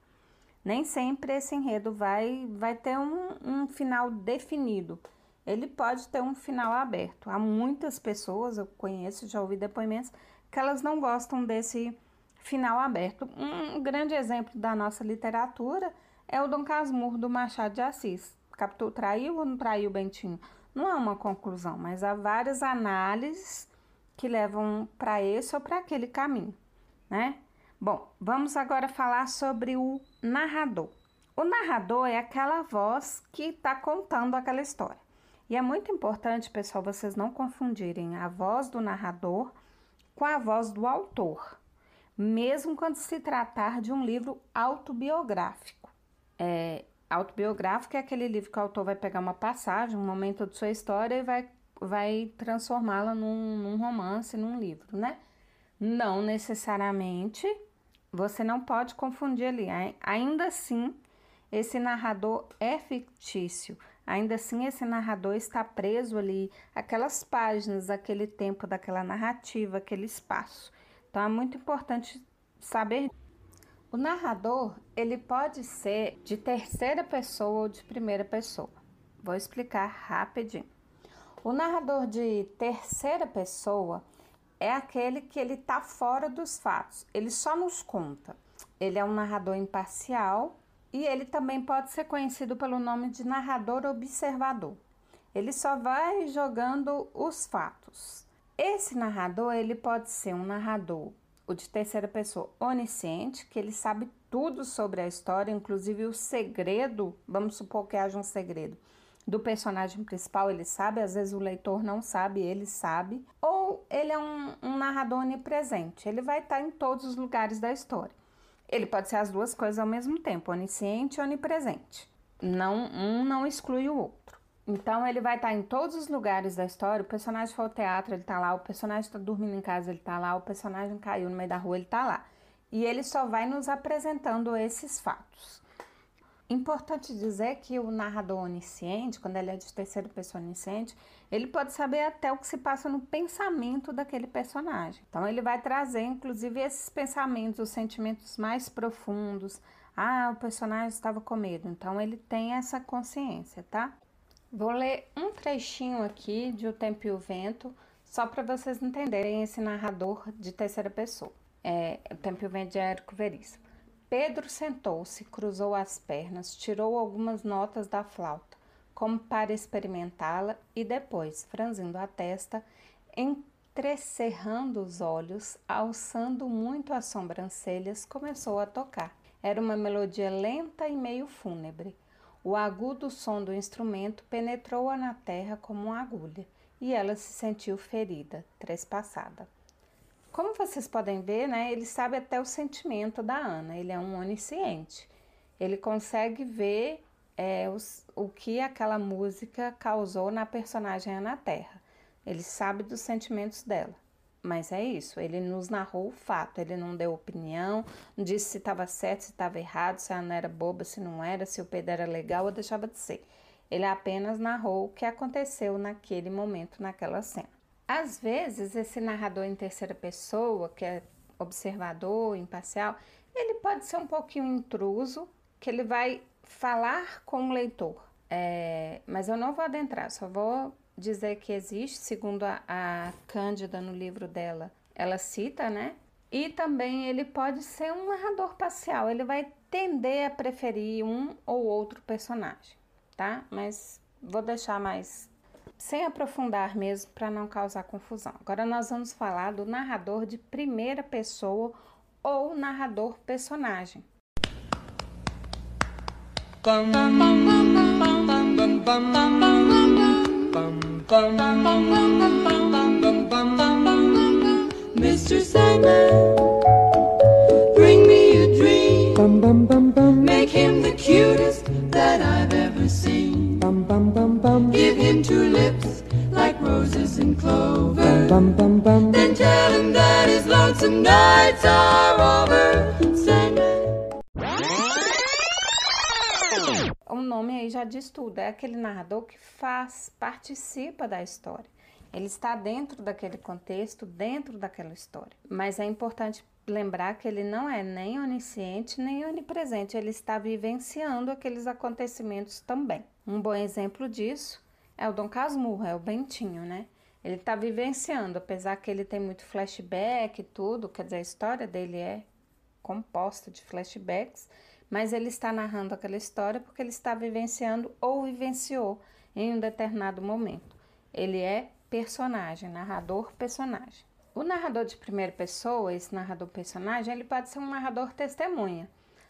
A: Nem sempre esse enredo vai, vai ter um, um final definido ele pode ter um final aberto. Há muitas pessoas, eu conheço, já ouvi depoimentos, que elas não gostam desse final aberto. Um grande exemplo da nossa literatura é o Dom Casmurro do Machado de Assis. Captou, traiu ou não traiu Bentinho? Não é uma conclusão, mas há várias análises que levam para esse ou para aquele caminho, né? Bom, vamos agora falar sobre o narrador. O narrador é aquela voz que está contando aquela história. E é muito importante, pessoal, vocês não confundirem a voz do narrador com a voz do autor, mesmo quando se tratar de um livro autobiográfico. É, autobiográfico é aquele livro que o autor vai pegar uma passagem, um momento de sua história e vai, vai transformá-la num, num romance, num livro, né? Não necessariamente, você não pode confundir ali. Ainda assim, esse narrador é fictício. Ainda assim, esse narrador está preso ali, aquelas páginas, aquele tempo daquela narrativa, aquele espaço. Então é muito importante saber. O narrador, ele pode ser de terceira pessoa ou de primeira pessoa. Vou explicar rapidinho. O narrador de terceira pessoa é aquele que ele está fora dos fatos, ele só nos conta. Ele é um narrador imparcial e ele também pode ser conhecido pelo nome de narrador observador. Ele só vai jogando os fatos. Esse narrador, ele pode ser um narrador, o de terceira pessoa, onisciente, que ele sabe tudo sobre a história, inclusive o segredo, vamos supor que haja um segredo do personagem principal, ele sabe, às vezes o leitor não sabe, ele sabe. Ou ele é um, um narrador onipresente, ele vai estar em todos os lugares da história. Ele pode ser as duas coisas ao mesmo tempo, onisciente e onipresente. Não, um não exclui o outro. Então ele vai estar em todos os lugares da história. O personagem foi ao teatro, ele está lá. O personagem está dormindo em casa, ele está lá. O personagem caiu no meio da rua, ele está lá. E ele só vai nos apresentando esses fatos. Importante dizer que o narrador onisciente, quando ele é de terceira pessoa onisciente, ele pode saber até o que se passa no pensamento daquele personagem. Então ele vai trazer, inclusive, esses pensamentos, os sentimentos mais profundos. Ah, o personagem estava com medo. Então ele tem essa consciência, tá? Vou ler um trechinho aqui de O Tempo e o Vento, só para vocês entenderem esse narrador de terceira pessoa. É, o Tempo e o Vento de Érico Veríssimo. Pedro sentou-se, cruzou as pernas, tirou algumas notas da flauta, como para experimentá-la, e depois, franzindo a testa, entrecerrando os olhos, alçando muito as sobrancelhas, começou a tocar. Era uma melodia lenta e meio fúnebre. O agudo som do instrumento penetrou-a na terra como uma agulha, e ela se sentiu ferida, trespassada. Como vocês podem ver, né, ele sabe até o sentimento da Ana, ele é um onisciente. Ele consegue ver é, os, o que aquela música causou na personagem Ana Terra. Ele sabe dos sentimentos dela. Mas é isso, ele nos narrou o fato, ele não deu opinião, não disse se estava certo, se estava errado, se a Ana era boba, se não era, se o Pedro era legal ou deixava de ser. Ele apenas narrou o que aconteceu naquele momento, naquela cena. Às vezes, esse narrador em terceira pessoa, que é observador, imparcial, ele pode ser um pouquinho intruso, que ele vai falar com o leitor. É, mas eu não vou adentrar, só vou dizer que existe, segundo a, a Cândida no livro dela, ela cita, né? E também ele pode ser um narrador parcial, ele vai tender a preferir um ou outro personagem, tá? Mas vou deixar mais sem aprofundar mesmo para não causar confusão. Agora nós vamos falar do narrador de primeira pessoa ou narrador personagem.
C: Mr. Sandman, bring me a dream. Make him the cutest that I've ever seen. Roses and clover. Then tell him that his lonesome nights are over.
A: O nome aí já diz tudo, é aquele narrador que faz, participa da história. Ele está dentro daquele contexto, dentro daquela história. Mas é importante lembrar que ele não é nem onisciente nem onipresente, ele está vivenciando aqueles acontecimentos também. Um bom exemplo disso é o Dom Casmurro, é o Bentinho, né? Ele está vivenciando, apesar que ele tem muito flashback e tudo, quer dizer, a história dele é composta de flashbacks, mas ele está narrando aquela história porque ele está vivenciando ou vivenciou em um determinado momento. Ele é personagem, narrador personagem. O narrador de primeira pessoa, esse narrador personagem, ele pode ser um narrador testemunha.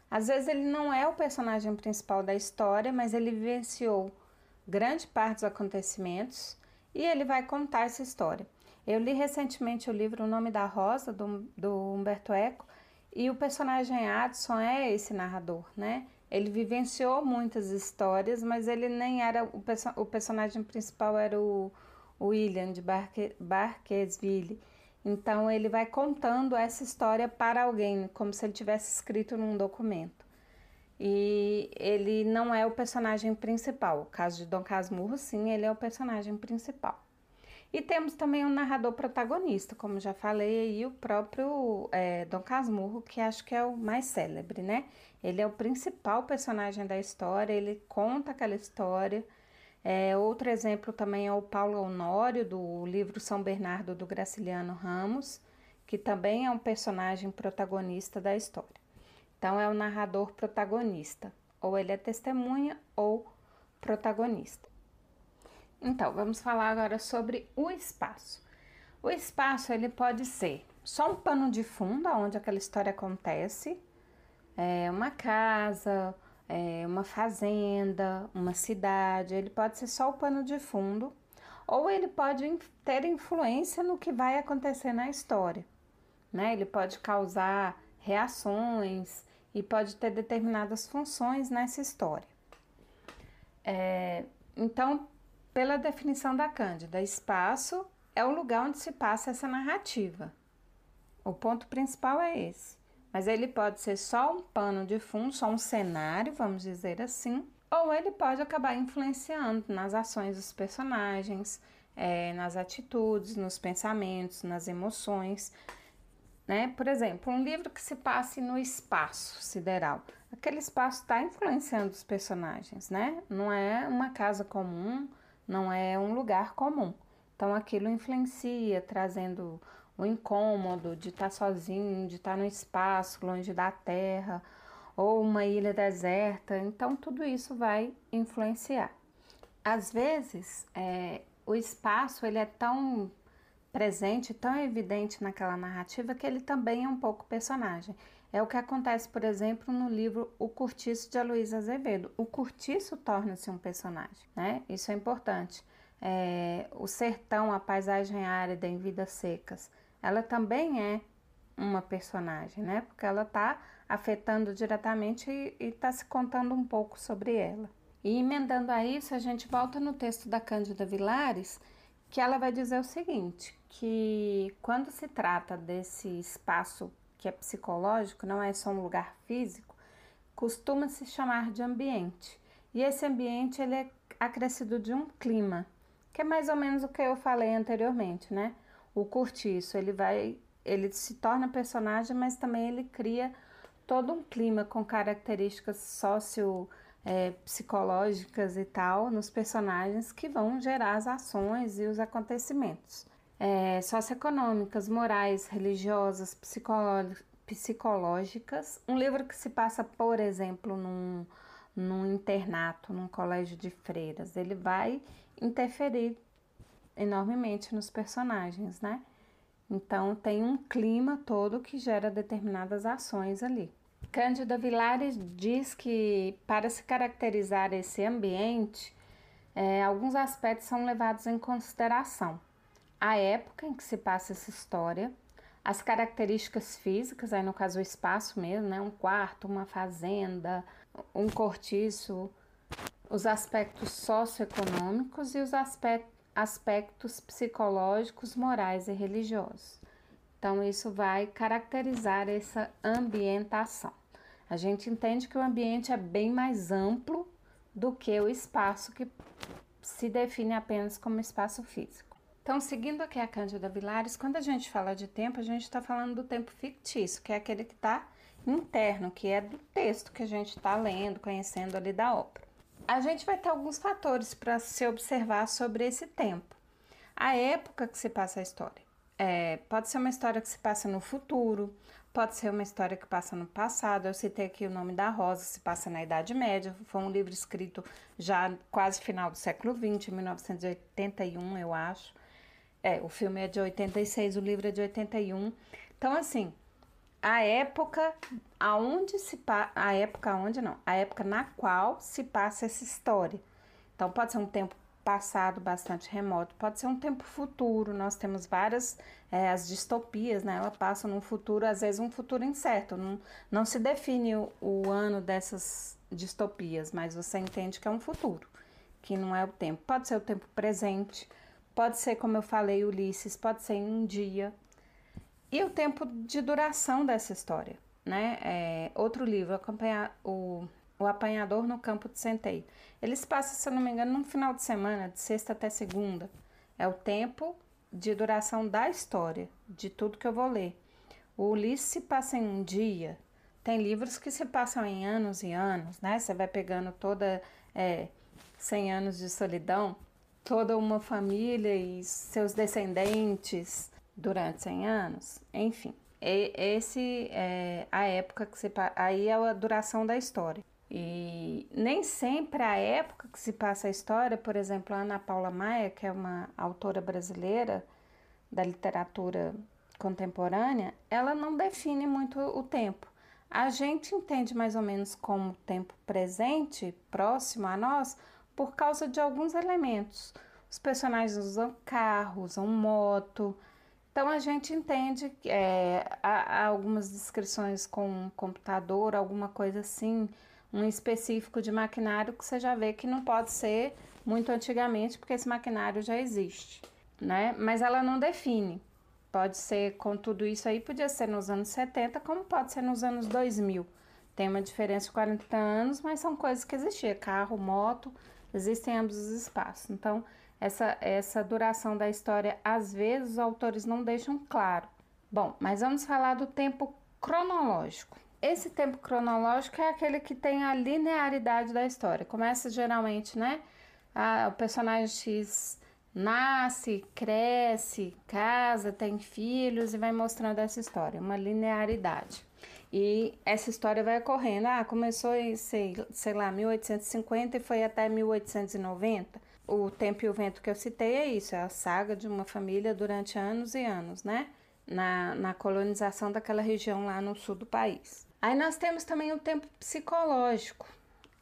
A: Às vezes ele não é o personagem principal da história, mas ele vivenciou grande parte dos acontecimentos e ele vai contar essa história. Eu li recentemente o livro O Nome da Rosa, do, do Humberto Eco, e o personagem Adson é esse narrador, né? Ele vivenciou muitas histórias, mas ele nem era o, perso o personagem principal era o William de Barque Barquesville. Então ele vai contando essa história para alguém, como se ele tivesse escrito num documento. E ele não é o personagem principal. O caso de Dom Casmurro, sim, ele é o personagem principal. E temos também um narrador protagonista, como já falei aí, o próprio é, Dom Casmurro, que acho que é o mais célebre, né? Ele é o principal personagem da história, ele conta aquela história. É, outro exemplo também é o Paulo Honório, do livro São Bernardo do Graciliano Ramos, que também é um personagem protagonista da história. Então, é o narrador protagonista, ou ele é testemunha ou protagonista. Então, vamos falar agora sobre o espaço. O espaço ele pode ser só um pano de fundo onde aquela história acontece, é uma casa, é uma fazenda, uma cidade. Ele pode ser só o pano de fundo, ou ele pode ter influência no que vai acontecer na história. Né? Ele pode causar reações e pode ter determinadas funções nessa história. É, então, pela definição da Cândida, espaço é o lugar onde se passa essa narrativa. O ponto principal é esse. Mas ele pode ser só um pano de fundo, só um cenário, vamos dizer assim, ou ele pode acabar influenciando nas ações dos personagens, é, nas atitudes, nos pensamentos, nas emoções. Né? Por exemplo, um livro que se passe no espaço sideral. Aquele espaço está influenciando os personagens, né? Não é uma casa comum, não é um lugar comum. Então aquilo influencia, trazendo o incômodo de estar tá sozinho, de estar tá no espaço, longe da terra, ou uma ilha deserta. Então tudo isso vai influenciar. Às vezes, é, o espaço ele é tão presente, tão evidente naquela narrativa que ele também é um pouco personagem. É o que acontece, por exemplo, no livro O Curtiço de Aloysio Azevedo. O Curtiço torna-se um personagem, né? Isso é importante. É, o sertão, a paisagem árida em Vidas Secas, ela também é uma personagem, né? Porque ela está afetando diretamente e está se contando um pouco sobre ela. E emendando a isso, a gente volta no texto da Cândida Vilares, que ela vai dizer o seguinte, que quando se trata desse espaço que é psicológico, não é só um lugar físico, costuma se chamar de ambiente. E esse ambiente ele é acrescido de um clima, que é mais ou menos o que eu falei anteriormente, né? O curtiço, ele vai, ele se torna personagem, mas também ele cria todo um clima com características socio é, psicológicas e tal nos personagens que vão gerar as ações e os acontecimentos é, socioeconômicas, morais, religiosas, psicológicas. Um livro que se passa, por exemplo, num, num internato, num colégio de freiras, ele vai interferir enormemente nos personagens, né? Então tem um clima todo que gera determinadas ações ali. Cândida Vilares diz que para se caracterizar esse ambiente, é, alguns aspectos são levados em consideração. A época em que se passa essa história, as características físicas, aí no caso o espaço mesmo, né? um quarto, uma fazenda, um cortiço, os aspectos socioeconômicos e os aspectos psicológicos, morais e religiosos. Então, isso vai caracterizar essa ambientação. A gente entende que o ambiente é bem mais amplo do que o espaço que se define apenas como espaço físico. Então, seguindo aqui a Cândida Vilares, quando a gente fala de tempo, a gente está falando do tempo fictício, que é aquele que está interno, que é do texto que a gente está lendo, conhecendo ali da obra a gente vai ter alguns fatores para se observar sobre esse tempo. A época que se passa a história. É, pode ser uma história que se passa no futuro, pode ser uma história que passa no passado. Eu citei aqui o nome da Rosa, se passa na Idade Média. Foi um livro escrito já quase final do século XX, 1981, eu acho. É, o filme é de 86, o livro é de 81. Então, assim, a época aonde se a época onde não, a época na qual se passa essa história. Então pode ser um tempo passado bastante remoto, pode ser um tempo futuro. Nós temos várias é, as distopias, né? Ela passa num futuro, às vezes um futuro incerto. Não, não se define o, o ano dessas distopias, mas você entende que é um futuro, que não é o tempo. Pode ser o tempo presente, pode ser, como eu falei, Ulisses, pode ser em um dia, e o tempo de duração dessa história, né? É, outro livro, o, o Apanhador no Campo de Centeio. Eles passam, se eu não me engano, num final de semana, de sexta até segunda. É o tempo de duração da história, de tudo que eu vou ler. O Ulisses se passa em um dia. Tem livros que se passam em anos e anos, né? Você vai pegando toda é, 100 anos de solidão, toda uma família e seus descendentes, durante 100 anos, enfim. Esse é a época que se aí é a duração da história. E nem sempre a época que se passa a história, por exemplo, a Ana Paula Maia, que é uma autora brasileira da literatura contemporânea, ela não define muito o tempo. A gente entende mais ou menos como tempo presente, próximo a nós, por causa de alguns elementos. Os personagens usam carro, usam moto, então a gente entende que é, há, há, algumas descrições com um computador, alguma coisa assim, um específico de maquinário que você já vê que não pode ser muito antigamente, porque esse maquinário já existe, né? Mas ela não define. Pode ser com tudo isso aí, podia ser nos anos 70, como pode ser nos anos 2000. Tem uma diferença de 40 anos, mas são coisas que existiam. Carro, moto, existem ambos os espaços. Então, essa, essa duração da história, às vezes, os autores não deixam claro. Bom, mas vamos falar do tempo cronológico. Esse tempo cronológico é aquele que tem a linearidade da história. Começa geralmente, né? Ah, o personagem X nasce, cresce, casa, tem filhos e vai mostrando essa história, uma linearidade. E essa história vai ocorrendo. Ah, começou em, sei, sei lá, 1850 e foi até 1890 o Tempo e o Vento que eu citei é isso, é a saga de uma família durante anos e anos, né? Na, na colonização daquela região lá no sul do país. Aí nós temos também o tempo psicológico.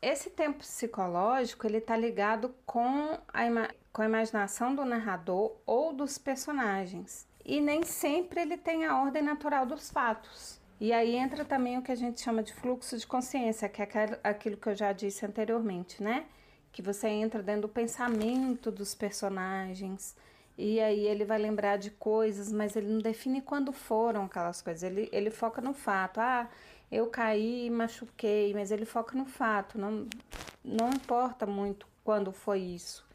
A: Esse tempo psicológico ele está ligado com a, com a imaginação do narrador ou dos personagens. E nem sempre ele tem a ordem natural dos fatos. E aí entra também o que a gente chama de fluxo de consciência, que é aquilo que eu já disse anteriormente, né? que você entra dentro do pensamento dos personagens e aí ele vai lembrar de coisas, mas ele não define quando foram aquelas coisas. Ele, ele foca no fato. Ah, eu caí e machuquei, mas ele foca no fato. Não, não importa muito quando foi isso.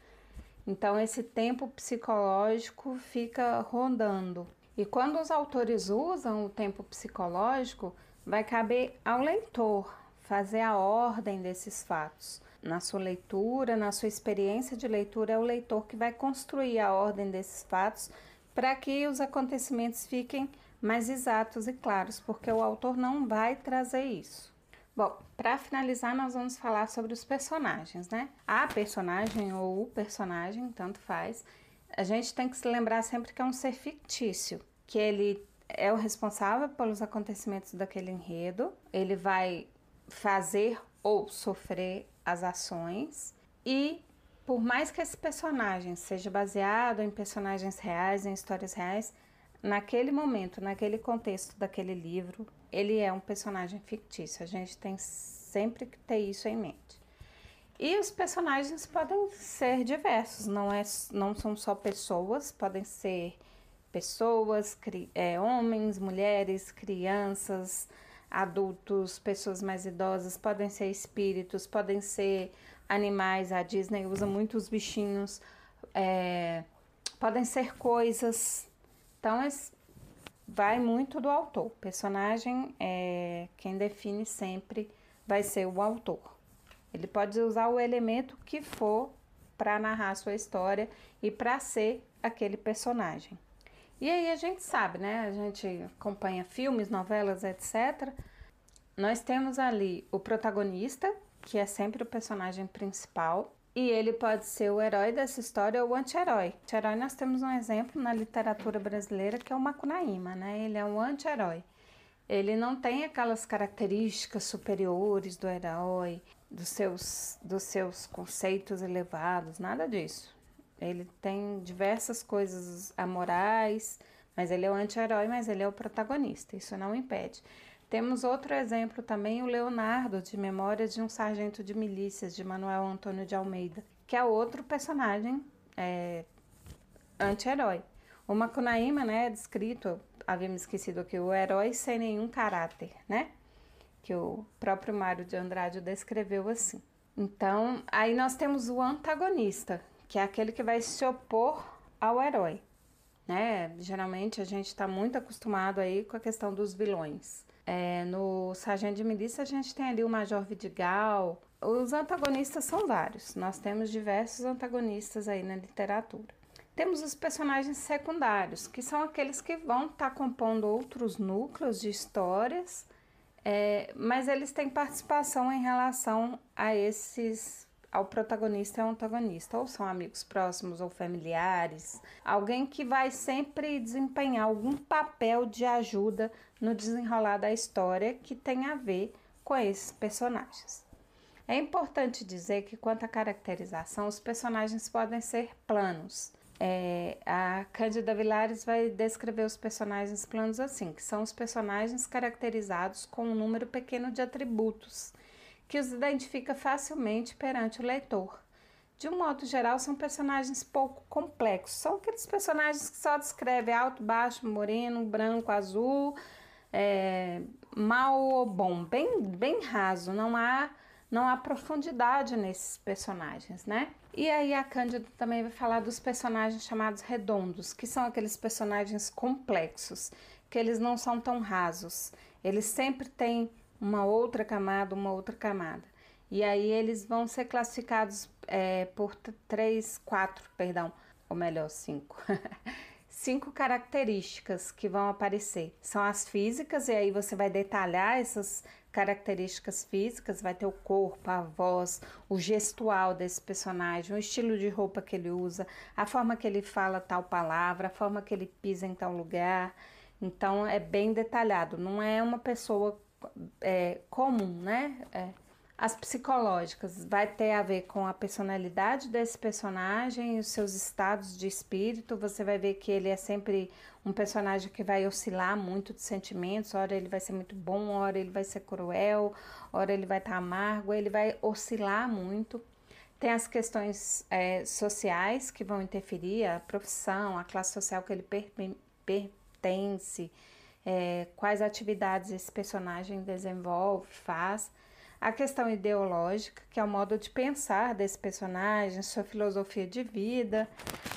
A: Então esse tempo psicológico fica rondando. E quando os autores usam o tempo psicológico, vai caber ao leitor fazer a ordem desses fatos na sua leitura, na sua experiência de leitura, é o leitor que vai construir a ordem desses fatos para que os acontecimentos fiquem mais exatos e claros, porque o autor não vai trazer isso. Bom, para finalizar, nós vamos falar sobre os personagens, né? A personagem ou o personagem, tanto faz. A gente tem que se lembrar sempre que é um ser fictício, que ele é o responsável pelos acontecimentos daquele enredo, ele vai fazer ou sofrer as ações e por mais que esse personagem seja baseado em personagens reais, em histórias reais, naquele momento, naquele contexto daquele livro, ele é um personagem fictício. A gente tem sempre que ter isso em mente. E os personagens podem ser diversos, não, é, não são só pessoas, podem ser pessoas, é, homens, mulheres, crianças, adultos, pessoas mais idosas, podem ser espíritos, podem ser animais. A Disney usa muito os bichinhos, é, podem ser coisas. Então, vai muito do autor. Personagem é quem define sempre vai ser o autor. Ele pode usar o elemento que for para narrar sua história e para ser aquele personagem. E aí a gente sabe, né? A gente acompanha filmes, novelas, etc. Nós temos ali o protagonista, que é sempre o personagem principal, e ele pode ser o herói dessa história ou o anti-herói. Anti-herói nós temos um exemplo na literatura brasileira que é o Macunaíma, né? Ele é um anti-herói. Ele não tem aquelas características superiores do herói, dos seus, dos seus conceitos elevados, nada disso. Ele tem diversas coisas amorais, mas ele é o anti-herói, mas ele é o protagonista. Isso não impede. Temos outro exemplo também, o Leonardo, de Memórias de um Sargento de Milícias, de Manuel Antônio de Almeida, que é outro personagem é, anti-herói. O Macunaíma, né, é descrito, havíamos esquecido aqui, o herói sem nenhum caráter, né? Que o próprio Mário de Andrade descreveu assim. Então, aí nós temos o antagonista, que é aquele que vai se opor ao herói. Né? Geralmente a gente está muito acostumado aí com a questão dos vilões. É, no Sargento de Milícia a gente tem ali o Major Vidigal. Os antagonistas são vários. Nós temos diversos antagonistas aí na literatura. Temos os personagens secundários, que são aqueles que vão estar tá compondo outros núcleos de histórias, é, mas eles têm participação em relação a esses ao protagonista e ao antagonista, ou são amigos próximos ou familiares, alguém que vai sempre desempenhar algum papel de ajuda no desenrolar da história que tem a ver com esses personagens. É importante dizer que, quanto à caracterização, os personagens podem ser planos. É, a Cândida Vilares vai descrever os personagens planos assim, que são os personagens caracterizados com um número pequeno de atributos que os identifica facilmente perante o leitor. De um modo geral, são personagens pouco complexos. São aqueles personagens que só descrevem alto, baixo, moreno, branco, azul, é, mal ou bom, bem, bem raso. Não há, não há profundidade nesses personagens, né? E aí a Cândida também vai falar dos personagens chamados redondos, que são aqueles personagens complexos, que eles não são tão rasos. Eles sempre têm uma outra camada, uma outra camada. E aí eles vão ser classificados é, por três, quatro, perdão, ou melhor, cinco. cinco características que vão aparecer. São as físicas, e aí você vai detalhar essas características físicas, vai ter o corpo, a voz, o gestual desse personagem, o estilo de roupa que ele usa, a forma que ele fala tal palavra, a forma que ele pisa em tal lugar. Então é bem detalhado, não é uma pessoa é, comum, né? É, as psicológicas vai ter a ver com a personalidade desse personagem os seus estados de espírito. Você vai ver que ele é sempre um personagem que vai oscilar muito de sentimentos. Hora ele vai ser muito bom, hora ele vai ser cruel, hora ele vai estar tá amargo. Ele vai oscilar muito. Tem as questões é, sociais que vão interferir, a profissão, a classe social que ele per pertence é, quais atividades esse personagem desenvolve, faz. A questão ideológica, que é o modo de pensar desse personagem, sua filosofia de vida,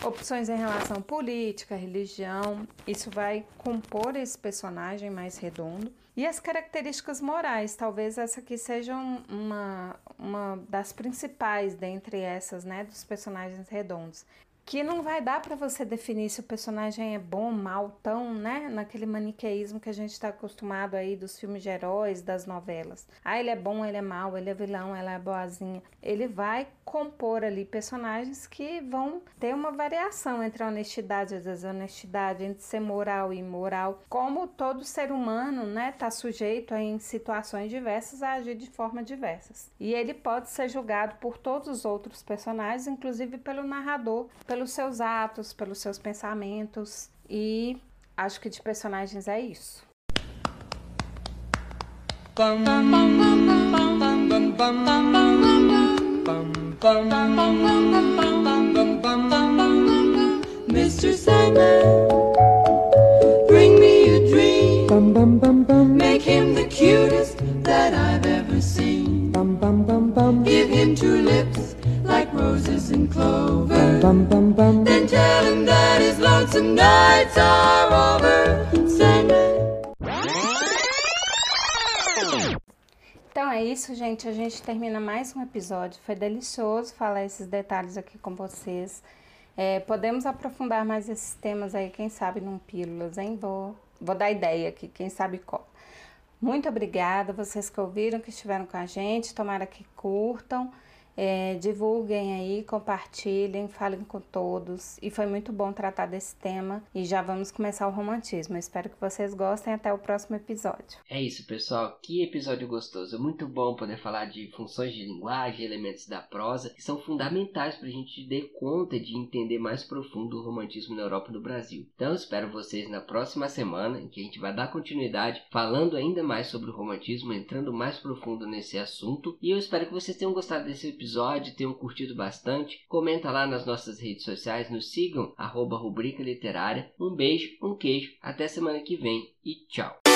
A: opções em relação política, religião, isso vai compor esse personagem mais redondo. E as características morais, talvez essa aqui seja uma, uma das principais dentre essas, né, dos personagens redondos que não vai dar para você definir se o personagem é bom, mal, tão, né, naquele maniqueísmo que a gente está acostumado aí dos filmes de heróis, das novelas. Ah, ele é bom, ele é mal, ele é vilão, ela é boazinha. Ele vai compor ali personagens que vão ter uma variação entre a honestidade e a desonestidade, entre ser moral e imoral. Como todo ser humano, né, tá sujeito a, em situações diversas a agir de forma diversas. E ele pode ser julgado por todos os outros personagens, inclusive pelo narrador, pelo pelos seus atos, pelos seus pensamentos e acho que de personagens é isso.
C: Mr. Sandman, bring me a dream. Make him the cutest that I've ever seen. Give him two lips like roses and clover. Bum, bum, bum, then tell him that his lonesome nights are over.
A: Então é isso, gente. A gente termina mais um episódio. Foi delicioso falar esses detalhes aqui com vocês. É, podemos aprofundar mais esses temas aí, quem sabe, num Pílulas, hein? Vou, vou dar ideia aqui, quem sabe qual. Muito obrigada, vocês que ouviram, que estiveram com a gente. Tomara que curtam. É, divulguem aí, compartilhem, falem com todos. E foi muito bom tratar desse tema. E já vamos começar o romantismo. espero que vocês gostem. Até o próximo episódio.
B: É isso, pessoal. Que episódio gostoso. Muito bom poder falar de funções de linguagem, elementos da prosa, que são fundamentais para a gente dar conta de entender mais profundo o romantismo na Europa e no Brasil. Então, espero vocês na próxima semana, em que a gente vai dar continuidade falando ainda mais sobre o romantismo, entrando mais profundo nesse assunto. E eu espero que vocês tenham gostado desse episódio episódio, tenham curtido bastante. Comenta lá nas nossas redes sociais, nos sigam, arroba rubrica literária. Um beijo, um queijo, até semana que vem e tchau.